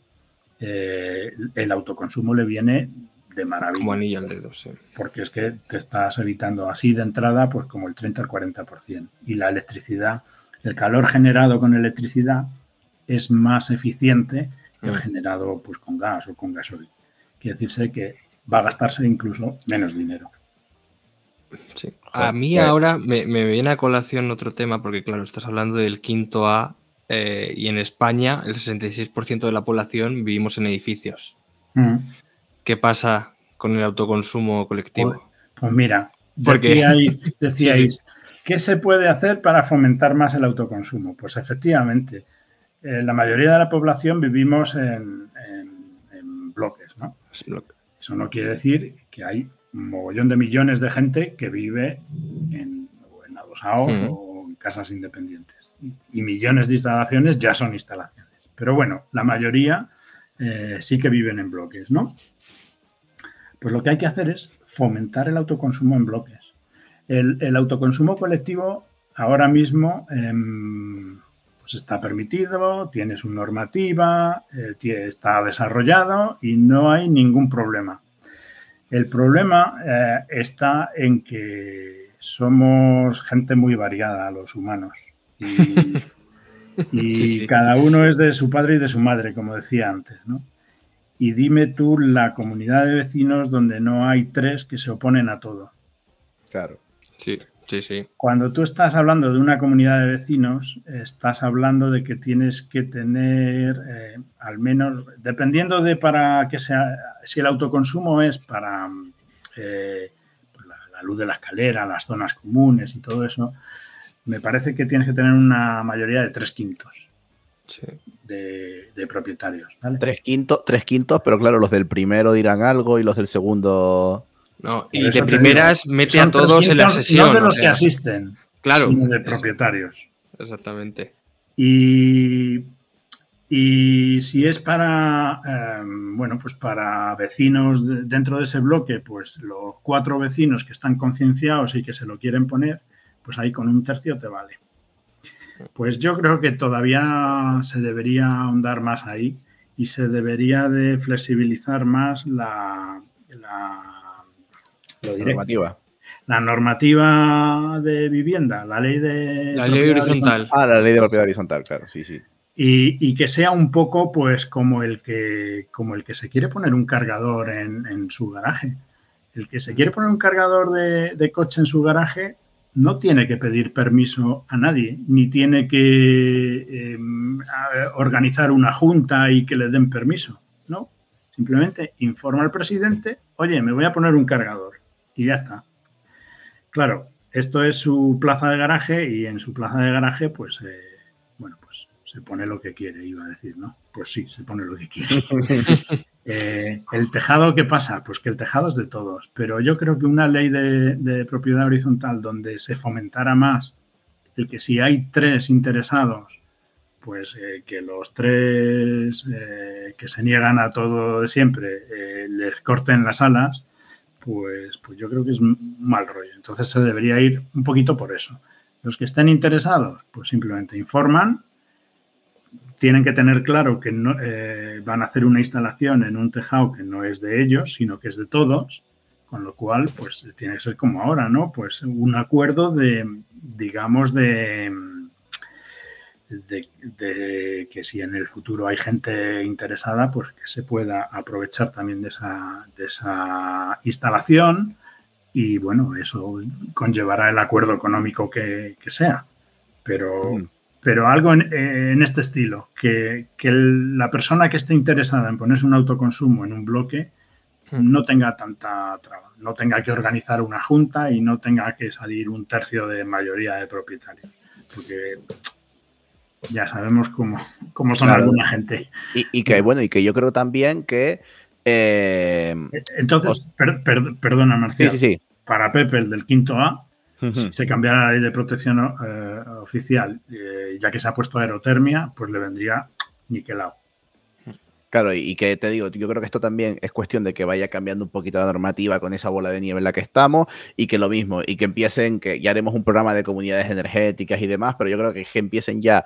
el autoconsumo le viene de maravilla. Como anillo al dedo, sí. Porque es que te estás evitando así de entrada, pues como el 30 al 40%. Y la electricidad, el calor generado con electricidad es más eficiente que el mm. generado pues con gas o con gasoil. Quiere decirse que va a gastarse incluso menos dinero. Sí. A mí ahora me, viene a colación otro tema, porque claro, estás hablando del quinto A eh, y en España el 66% de la población vivimos en edificios. Mm. ¿Qué pasa con el autoconsumo colectivo? Pues, pues mira, decíais, [LAUGHS] decíais ¿qué se puede hacer para fomentar más el autoconsumo? Pues efectivamente, eh, la mayoría de la población vivimos en, bloques. Eso no quiere decir que hay un mogollón de millones de gente que vive en, en adosados mm. o en casas independientes. Y, millones de instalaciones ya son instalaciones. Pero bueno, la mayoría eh, sí que viven en bloques, ¿no? Pues lo que hay que hacer es fomentar el autoconsumo en bloques. El, autoconsumo colectivo ahora mismo em, pues está permitido, tiene su normativa, eh, está desarrollado y no hay ningún problema. El problema eh, está en que somos gente muy variada, los humanos. Y, [LAUGHS] cada uno es de su padre y de su madre, como decía antes. ¿no? y dime tú la comunidad de vecinos donde no hay tres que se oponen a todo. Claro. Sí, sí, sí. Cuando tú estás hablando de una comunidad de vecinos, estás hablando de que tienes que tener, eh, al menos, dependiendo de para que sea, si el autoconsumo es para eh, pues la, luz de la escalera, las zonas comunes y todo eso, me parece que tienes que tener una mayoría de tres quintos de, propietarios. Tres, quintos, tres quintos, pero claro, los del primero dirán algo y los del segundo. No, y de primeras mete a todos en la sesión. No de los que asisten, claro, sino de propietarios. Exactamente. Y, y si es para, em, bueno, pues para vecinos dentro de ese bloque, pues los cuatro vecinos que están concienciados y que se lo quieren poner, pues ahí con un tercio te vale. Pues yo creo que todavía se debería ahondar más ahí y se debería de flexibilizar más la, normativa. La normativa de vivienda, la ley de... La ley horizontal. Ah, la ley de propiedad horizontal, claro, sí, sí. Y, que sea un poco pues como el que, como el que se quiere poner un cargador en, su garaje. El que se quiere poner un cargador de coche en su garaje no tiene que pedir permiso a nadie, ni tiene que em, organizar una junta y que le den permiso, ¿no? Simplemente informa al presidente, oye, me voy a poner un cargador y ya está. Claro, esto es su plaza de garaje y en su plaza de garaje, pues, eh, bueno, pues se pone lo que quiere, iba a decir, ¿no? Pues sí, se pone lo que quiere. [LAUGHS] Eh, ¿El tejado qué pasa? Pues que el tejado es de todos, pero yo creo que una ley de, propiedad horizontal donde se fomentara más el que si hay tres interesados, pues eh, que los tres eh, que se niegan a todo de siempre les corten las alas, pues, pues yo creo que es mal rollo. Entonces se debería ir un poquito por eso. Los que estén interesados, pues simplemente informan tienen que tener claro que no, eh, van a hacer una instalación en un tejado que no es de ellos, sino que es de todos, con lo cual, pues tiene que ser como ahora, ¿no? Pues un acuerdo de, digamos, de, de, que si en el futuro hay gente interesada, pues que se pueda aprovechar también de esa, de esa instalación y bueno, eso conllevará el acuerdo económico que, sea. Pero, mm. pero algo en, este estilo, que, la persona que esté interesada en ponerse un autoconsumo en un bloque mm. no tenga tanta traba, no tenga que organizar una junta y no tenga que salir un tercio de mayoría de propietarios. Porque ya sabemos cómo, cómo son alguna gente. Y, que bueno, y que yo creo también que eh, Entonces, perdona, Marcial. Sí, sí, Para Pepe, el del quinto A, si se cambiara la ley de protección eh, oficial, eh, ya que se ha puesto aerotermia, pues le vendría niquelado. Claro, y, que te digo, yo creo que esto también es cuestión de que vaya cambiando un poquito la normativa con esa bola de nieve en la que estamos y que lo mismo, y que empiecen, que ya haremos un programa de comunidades energéticas y demás, pero yo creo que, que empiecen ya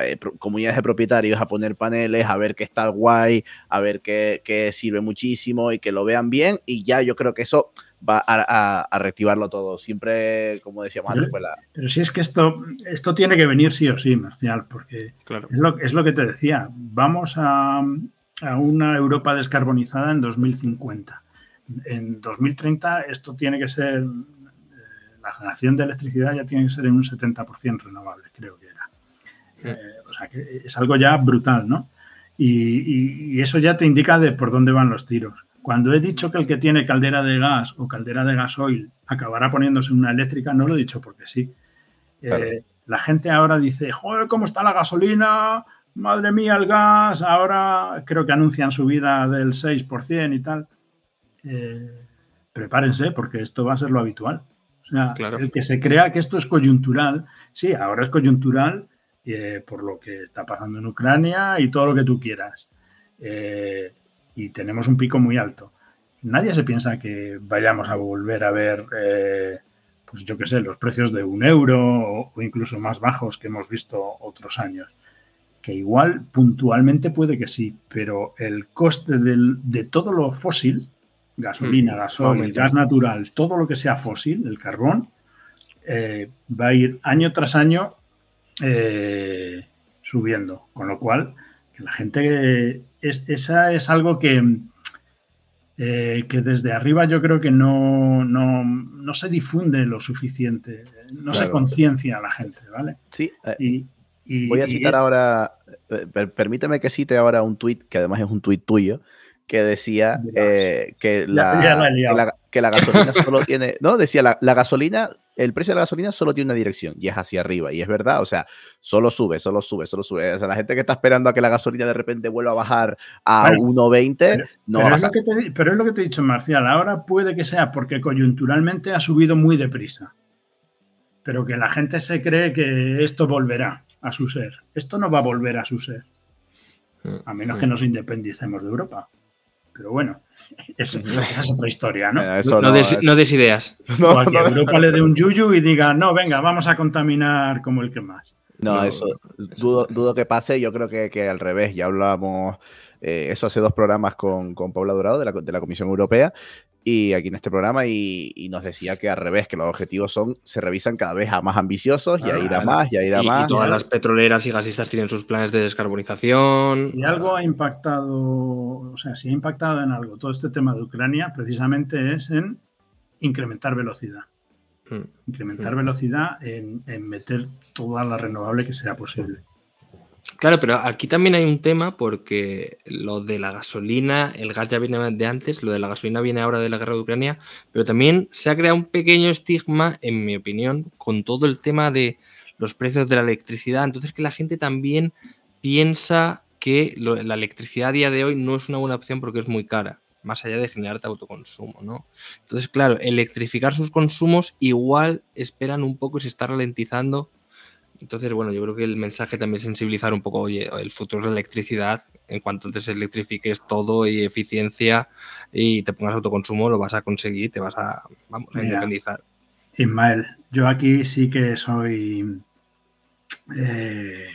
eh, comunidades de propietarios a poner paneles, a ver qué está guay, a ver qué, sirve muchísimo y que lo vean bien y ya yo creo que eso va a, reactivarlo todo. Siempre, como decíamos antes, pues Pero si es que esto, esto tiene que venir sí o sí, Marcial, porque es, lo, es, lo, que te decía. Vamos a, a una Europa descarbonizada en 2050. En 2030 esto tiene que ser, eh, la generación de electricidad ya tiene que ser en un 70% renovable, creo que eh, o sea, que es algo ya brutal, ¿no? Y, eso ya te indica de por dónde van los tiros. Cuando he dicho que el que tiene caldera de gas o caldera de gasoil acabará poniéndose una eléctrica, no lo he dicho porque sí. Eh, la gente ahora dice, joder, ¿cómo está la gasolina? Madre mía, el gas. Ahora creo que anuncian subida del 6% y tal. Eh, prepárense porque esto va a ser lo habitual. O sea, el que se crea que esto es coyuntural, sí, ahora es coyuntural eh, por lo que está pasando en Ucrania y todo lo que tú quieras. Eh, y tenemos un pico muy alto. Nadie se piensa que vayamos a volver a ver, eh, pues yo qué sé, los precios de un euro o, incluso más bajos que hemos visto otros años. Que igual puntualmente puede que sí, pero el coste de todo lo fósil, gasolina, mm, gasoil, gas natural, todo lo que sea fósil, el carbón, va a ir año tras año eh, subiendo. Con lo cual, que la gente, es, esa es algo que, eh, que desde arriba yo creo que no, no, se difunde lo suficiente, no se conciencia a la gente, ¿vale? Sí. Eh, y, voy a citar ahora, permíteme que cite ahora un tuit, que además es un tuit tuyo, que decía que, la, que, la, gasolina [LAUGHS] solo tiene, no, decía la, gasolina el precio de la gasolina solo tiene una dirección y es hacia arriba. Y es verdad, o sea, solo sube, solo sube, solo sube. O sea, la gente que está esperando a que la gasolina de repente vuelva a bajar a 1,20, no pero, es lo que te, pero es lo que te he dicho, Marcial. Ahora puede que sea porque coyunturalmente ha subido muy deprisa. Pero que la gente se cree que esto volverá a su ser. Esto no va a volver a su ser. Mm, a menos que mm. nos independicemos de Europa. Pero bueno, [LAUGHS] esa es otra historia, ¿no? no, des, ideas. [LAUGHS] No, a que Europa le dé un yuyu y diga, no, venga, vamos a contaminar como el que más. No, eso dudo, dudo, que pase. Yo creo que, que al revés. Ya hablábamos eh, eso hace dos programas con, con Paula Dorado de la, de la, Comisión Europea y aquí en este programa y, nos decía que al revés, que los objetivos son, se revisan cada vez a más ambiciosos y a ir a más y a ir a más. Y todas las petroleras y gasistas tienen sus planes de descarbonización. Y algo ha impactado, o sea, si ha impactado en algo todo este tema de Ucrania, precisamente es en incrementar velocidad. Hmm. Incrementar hmm. velocidad en, en meter toda la renovable que sea posible. Claro, pero aquí también hay un tema porque lo de la gasolina, el gas ya viene de antes, lo de la gasolina viene ahora de la guerra de Ucrania, pero también se ha creado un pequeño estigma, en mi opinión, con todo el tema de los precios de la electricidad. Entonces que la gente también piensa que la electricidad a día de hoy no es una buena opción porque es muy cara, más allá de generarte autoconsumo, ¿no? Entonces, claro, electrificar sus consumos igual esperan un poco y se está ralentizando entonces, bueno, yo creo que el mensaje también es sensibilizar un poco, oye, el futuro es la electricidad, en cuanto te electrifiques todo y eficiencia y te pongas autoconsumo, lo vas a conseguir, te vas a, vamos, a independizar. Ismael, yo aquí sí que soy, eh,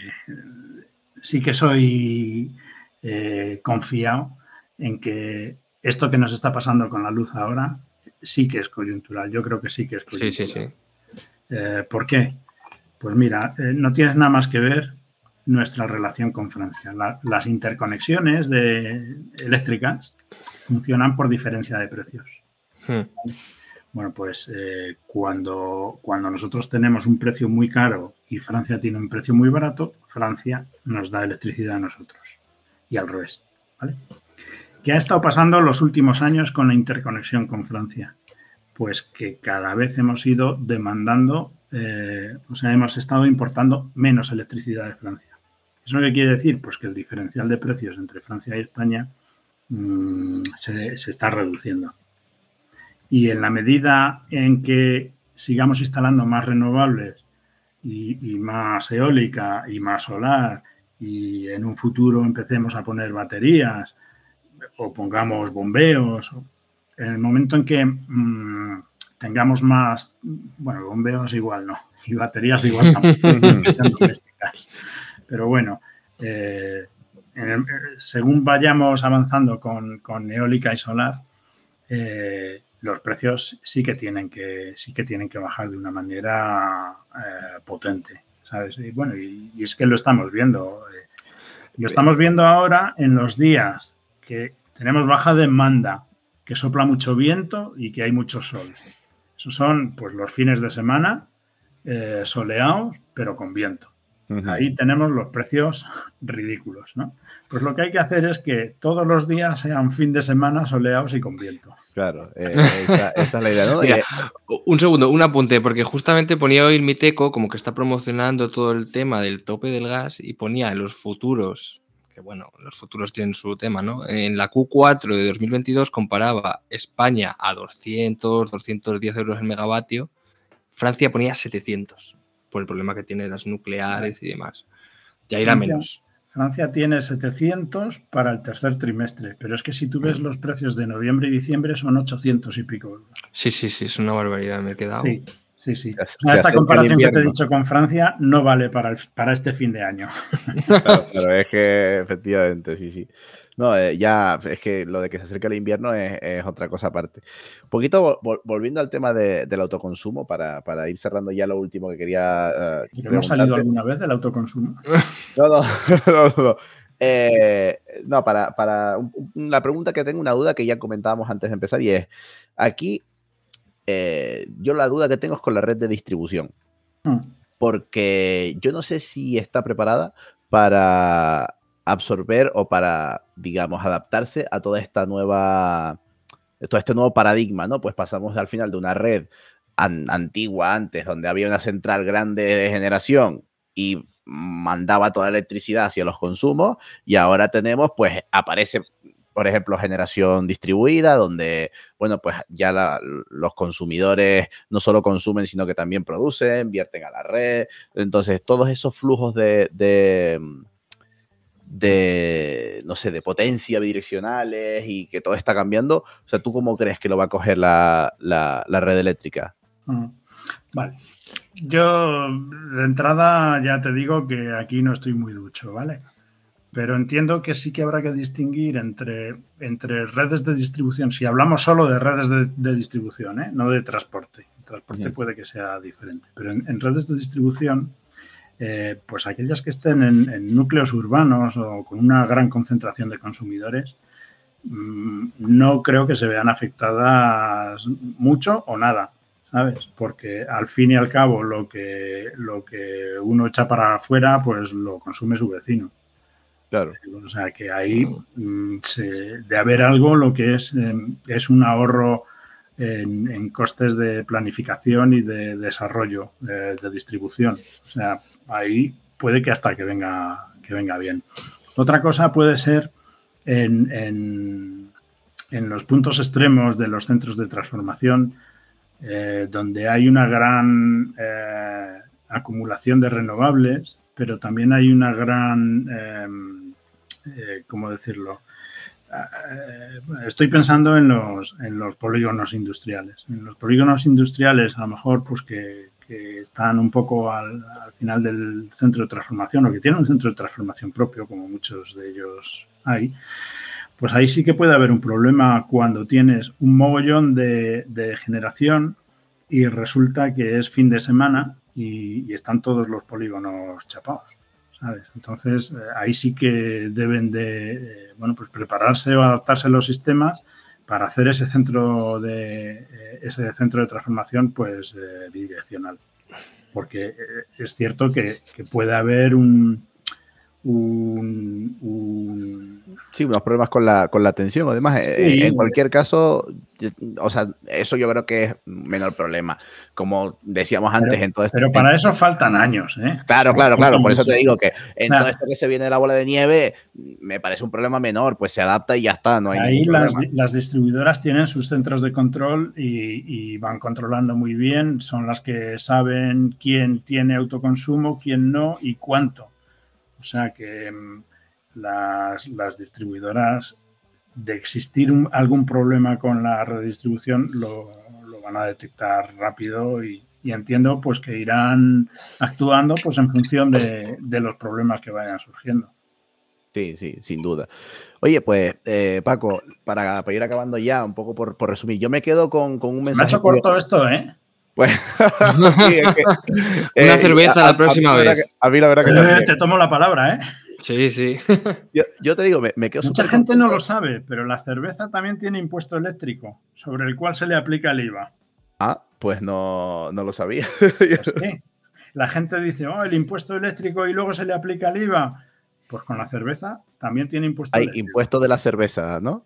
sí que soy eh, confiado en que esto que nos está pasando con la luz ahora sí que es coyuntural. Yo creo que sí que es coyuntural. Sí, sí, sí. Eh, ¿Por qué? Pues mira, eh, no tienes nada más que ver nuestra relación con Francia. las interconexiones de, eléctricas funcionan por diferencia de precios. Hmm. Bueno, pues eh, cuando, cuando nosotros tenemos un precio muy caro y Francia tiene un precio muy barato, Francia nos da electricidad a nosotros. Y al revés. ¿vale? ¿Qué ha estado pasando los últimos años con la interconexión con Francia? Pues que cada vez hemos ido demandando, eh, o sea, hemos estado importando menos electricidad de Francia. ¿Eso qué quiere decir? Pues que el diferencial de precios entre Francia y España mmm, se, está reduciendo. Y en la medida en que sigamos instalando más renovables y, más eólica y más solar y en un futuro empecemos a poner baterías o pongamos bombeos, en el momento en que mmm, tengamos más, bueno, bombeos igual no, y baterías igual tampoco. Pero bueno, eh, el, según vayamos avanzando con, con eólica y solar, eh, los precios sí que tienen que sí que tienen que bajar de una manera eh, potente, ¿sabes? Y bueno, y, y, es que lo estamos viendo. Eh, lo estamos viendo ahora en los días que tenemos baja demanda, que sopla mucho viento y que hay mucho sol. Esos son pues los fines de semana eh, soleados, pero con viento. Uh -huh. Ahí tenemos los precios [LAUGHS] ridículos, ¿no? Pues lo que hay que hacer es que todos los días sean fin de semana soleados y con viento. Claro, eh, esa, esa, es la idea, ¿no? [LAUGHS] Mira, eh, un segundo, un apunte, porque justamente ponía hoy el Miteco como que está promocionando todo el tema del tope del gas y ponía los futuros, que bueno, los futuros tienen su tema, ¿no? En la Q4 de 2022 comparaba España a 200, 210 euros el megavatio, Francia ponía 700 por el problema que tiene las nucleares y demás. Ya irá menos. Francia tiene 700 para el tercer trimestre, pero es que si tú ves los precios de noviembre y diciembre son 800 y pico euros. Sí, sí, sí, es una barbaridad, me he quedado. Sí, sí, sí. Se, Esta comparación que te he dicho con Francia no vale para, el, para este fin de año. [LAUGHS] Claro, claro, es que efectivamente, sí, sí. No, eh, ya es que lo de que se acerca el invierno es, es otra cosa aparte. Un poquito vol volviendo al tema de, del autoconsumo, para, para, ir cerrando ya lo último que quería. Uh, ¿Hemos salido alguna vez del autoconsumo? [LAUGHS] No, [LAUGHS] no, no. no. Eh, no para, para la pregunta que tengo, una duda que ya comentábamos antes de empezar, y es: aquí, eh, yo la duda que tengo es con la red de distribución. Hmm. Porque yo no sé si está preparada para absorber o para, digamos, adaptarse a toda esta nueva, todo este nuevo paradigma, ¿no? Pues pasamos al final de una red an antigua antes, donde había una central grande de generación y mandaba toda la electricidad hacia los consumos, y ahora tenemos, pues, aparece, por ejemplo, generación distribuida, donde, bueno, pues ya los consumidores no solo consumen, sino que también producen, vierten a la red. Entonces, todos esos flujos de, de de, no sé, de potencia bidireccionales y que todo está cambiando. O sea, ¿tú cómo crees que lo va a coger la, la, la red eléctrica? Mm. Vale. Yo, de entrada, ya te digo que aquí no estoy muy ducho, ¿vale? Pero entiendo que sí que habrá que distinguir entre, entre redes de distribución. Si hablamos solo de redes de, de distribución, ¿eh? no de transporte. El transporte Bien. puede que sea diferente. Pero en, en redes de distribución, eh, pues aquellas que estén en, en, núcleos urbanos o con una gran concentración de consumidores, mmm, no creo que se vean afectadas mucho o nada, ¿sabes? Porque al fin y al cabo lo que, lo que uno echa para afuera, pues lo consume su vecino. Claro. O sea que ahí mmm, se, de haber algo, lo que es, eh, es un ahorro en, costes de planificación y de desarrollo de, de distribución. O sea, ahí puede que hasta que venga, que venga bien. Otra cosa puede ser en, en, los puntos extremos de los centros de transformación, eh, donde hay una gran eh, acumulación de renovables, pero también hay una gran, eh, ¿cómo decirlo? estoy pensando en los, en los polígonos industriales. En los polígonos industriales, a lo mejor, pues que, están un poco al, al, final del centro de transformación o que tienen un centro de transformación propio, como muchos de ellos hay, pues ahí sí que puede haber un problema cuando tienes un mogollón de, de generación y resulta que es fin de semana y, y están todos los polígonos chapados. ¿Sabes? Entonces, eh, ahí sí que deben de, eh, bueno, pues prepararse o adaptarse los sistemas para hacer ese centro de eh, ese centro de transformación pues bidireccional. Porque es cierto que, que puede haber un, un, un, Sí, unos problemas con la, con la tensión. Además, Sí. eh, en cualquier caso, o sea, eso yo creo que es menor problema. Como decíamos antes, Pero- en todo esto. Pero para eso faltan años, ¿eh? Claro, claro, claro. Por eso te digo que en Nah. todo esto que se viene de la bola de nieve, me parece un problema menor, pues se adapta y ya está, no hay Ahí las, las distribuidoras tienen sus centros de control y, y van controlando muy bien. Son las que saben quién tiene autoconsumo, quién no y cuánto. O sea que mm, las, las distribuidoras, de existir un- algún problema con la redistribución, lo, lo van a detectar rápido y, y entiendo pues que irán actuando pues en función de, de los problemas que vayan surgiendo. Sí, sí, sin duda. Oye, pues, eh, Paco, para, para ir acabando ya, un poco por, por resumir, yo me quedo con, con un Se me ha mensaje. hecho corto esto, ¿eh? [LAUGHS] Sí, es que, [LAUGHS] Una eh, cerveza la próxima mí la verdad vez. que- a mí la verdad que Eh, te tomo la palabra, ¿eh? Sí, sí. [LAUGHS] Yo, yo te digo, me, me quedo Mucha gente no lo sabe, pero la cerveza también tiene impuesto eléctrico, sobre el cual se le aplica el IVA. Ah, pues no, no lo sabía. Pues sí. La gente dice, oh, el impuesto eléctrico y luego se le aplica el IVA. Pues con la cerveza también tiene impuesto Hay eléctrico. impuesto de la cerveza, ¿no?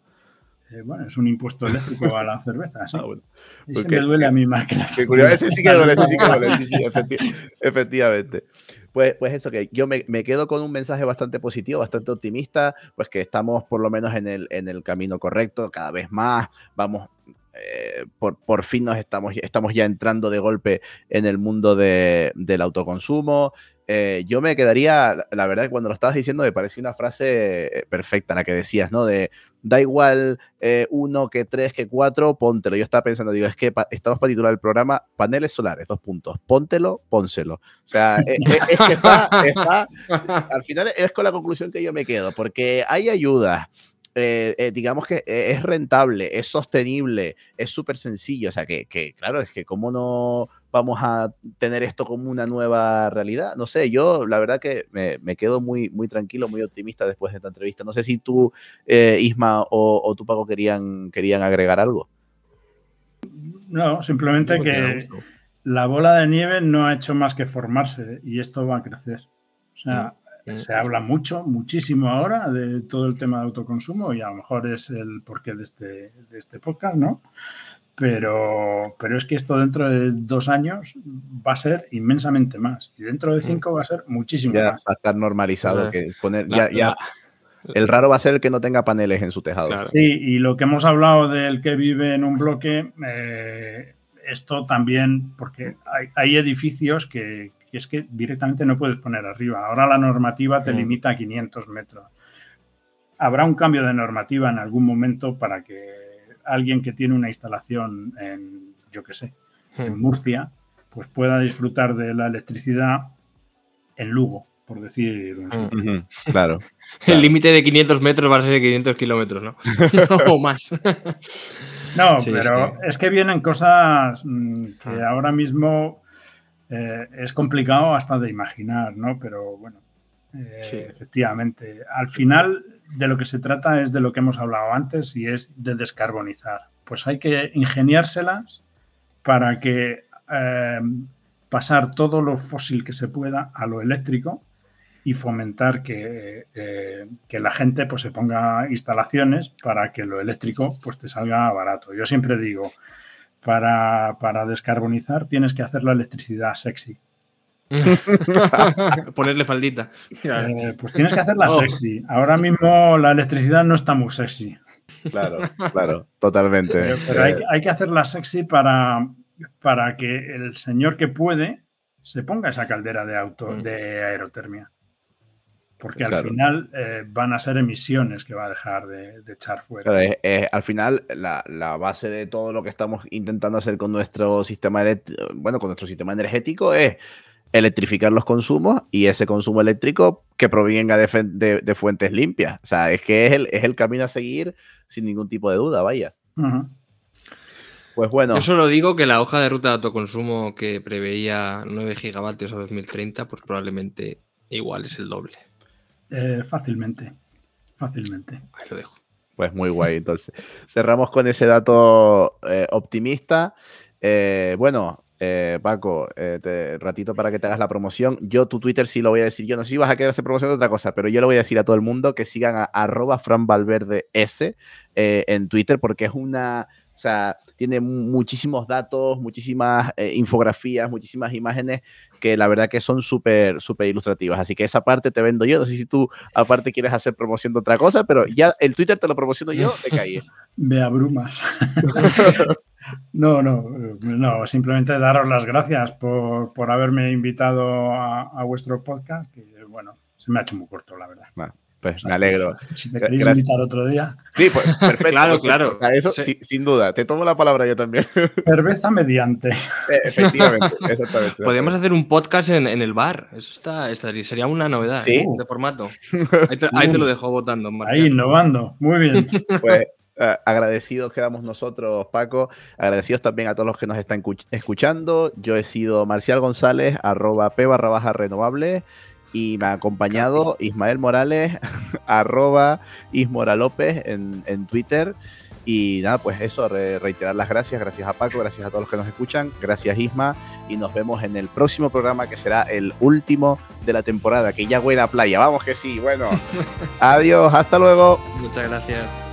Eh, bueno, es un impuesto eléctrico a la cerveza, sí. [LAUGHS] Ah, bueno. Ese pues me duele a mí más que la curioso. Ese sí que duele, ese sí que duele. [LAUGHS] Sí, sí, efecti- efectivamente. Pues, pues eso, que yo me, me quedo con un mensaje bastante positivo, bastante optimista, pues que estamos por lo menos en el, en el camino correcto, cada vez más, vamos, eh, por, por fin nos estamos, estamos ya entrando de golpe en el mundo de- del autoconsumo. Eh, yo me quedaría, la- verdad cuando lo estabas diciendo me pareció una frase perfecta, la que decías, ¿no? De da igual eh, uno que tres que cuatro, póntelo. Yo estaba pensando, digo, es que estamos para titular el programa Paneles Solares, dos puntos. Póntelo, pónselo. O sea, eh, eh, es, que está, al final es con la conclusión que yo me quedo, porque hay ayudas. eh, eh, digamos que es rentable, es sostenible, es súper sencillo. O sea, que, que, claro, es que cómo no vamos a tener esto como una nueva realidad. No sé, yo la verdad que me, me quedo muy, muy tranquilo, muy optimista después de esta entrevista. No sé si tú, eh, Isma o, o tú, Paco, querían, querían agregar algo. No, simplemente que la bola de nieve no ha hecho más que formarse y esto va a crecer. O sea, Mm. se habla mucho, muchísimo ahora de todo el tema de autoconsumo y a lo mejor es el porqué de este, de este podcast, ¿no? Pero, pero es que esto dentro de dos años va a ser inmensamente más y dentro de cinco va a ser muchísimo Ya va más. a estar normalizado. Que poner, La- ya, el raro va a ser el que no tenga paneles en su tejado. Claro. Sí, y lo que hemos hablado del que vive en un bloque, eh, esto también, porque hay, hay edificios que, que es que directamente no puedes poner arriba. Ahora la normativa te Mm. limita a 500 metros. Habrá un cambio de normativa en algún momento para que alguien que tiene una instalación en, yo qué sé, en Mm. Murcia, pues pueda disfrutar de la electricidad en Lugo, por decir. Ujú, Claro. [LAUGHS] El límite de 500 metros va a ser de 500 kilómetros, ¿no? [LAUGHS] [LAUGHS] o más. No, Sí, pero sí. es que vienen cosas mm, que Ah. ahora mismo eh, es complicado hasta de imaginar, ¿no? Pero bueno, eh, Sí. efectivamente, al final de lo que se trata es de lo que hemos hablado antes y es de descarbonizar. Pues hay que ingeniárselas para que eh, pasar todo lo fósil que se pueda a lo eléctrico y fomentar que, eh, que la gente pues, se ponga instalaciones para que lo eléctrico pues, te salga barato. Yo siempre digo, para, para descarbonizar tienes que hacer la electricidad sexy. [LAUGHS] Ponerle faldita. Eh, pues tienes que hacerla Oh. sexy. Ahora mismo la electricidad no está muy sexy, Claro, claro, totalmente. pero, pero hay, Eh, que- hay que hacerla sexy para, para que el señor que puede se ponga esa caldera de, auto, Mm. de aerotermia. Porque al Claro. final eh, van a ser emisiones que va a dejar de, de echar fuera. Claro, al final, la, la base de todo lo que estamos intentando hacer con nuestro sistema eléctrico, bueno, con nuestro sistema energético es electrificar los consumos y ese consumo eléctrico que provenga de, fe- de- de fuentes limpias. O sea, es que es el, es el camino a seguir sin ningún tipo de duda, vaya. Pues bueno, Yo solo digo que la hoja de ruta de autoconsumo que preveía 9 gigavatios a 2030, pues probablemente igual es el doble. Eh, fácilmente, fácilmente. Ahí lo dejo. Pues muy guay. Entonces, cerramos con ese dato eh, optimista. Eh, bueno, eh, Paco, te, ratito para que te hagas la promoción. Yo tu Twitter sí lo voy a decir. Yo no sé si vas a querer hacer promoción de otra cosa, pero yo le voy a decir a todo el mundo que sigan a arroba Fran Valverde S en Twitter porque es una o sea, tiene muchísimos datos, muchísimas eh, infografías, muchísimas imágenes que la verdad que son súper, súper ilustrativas. Así que esa parte te vendo yo. No sé si tú aparte quieres hacer promoción de otra cosa, pero ya el Twitter te lo promociono yo de calle. [LAUGHS] Me abrumas. [LAUGHS] no, no, no, simplemente daros las gracias por, por haberme invitado a, vuestro podcast, que bueno, se me ha hecho muy corto, la verdad. Pues me alegro. Si me queréis invitar otro día. Sí, pues perfecto. [LAUGHS] claro, claro. O sea, eso sin duda. Te tomo la palabra yo también. [LAUGHS] Cerveza mediante. Eh, efectivamente, exactamente. Podríamos hacer un podcast en, el bar. Eso está, estaría, sería una novedad ¿Sí? ¿eh? de formato. [LAUGHS] Ahí te, lo dejo votando. Ahí, innovando. Muy bien. Pues eh, agradecidos quedamos nosotros, Paco. Agradecidos también a todos los que nos están escuchando. Yo he sido Marcial González, arroba p barra baja renovable y me ha acompañado Ismael Morales, [LAUGHS] arroba Ismora López en, en, Twitter. Y nada, pues eso, reiterar las gracias, gracias a Paco, gracias a todos los que nos escuchan, gracias Isma, y nos vemos en el próximo programa que será el último de la temporada, que ya huele a playa, vamos que sí, bueno, [LAUGHS] adiós, hasta luego. Muchas gracias.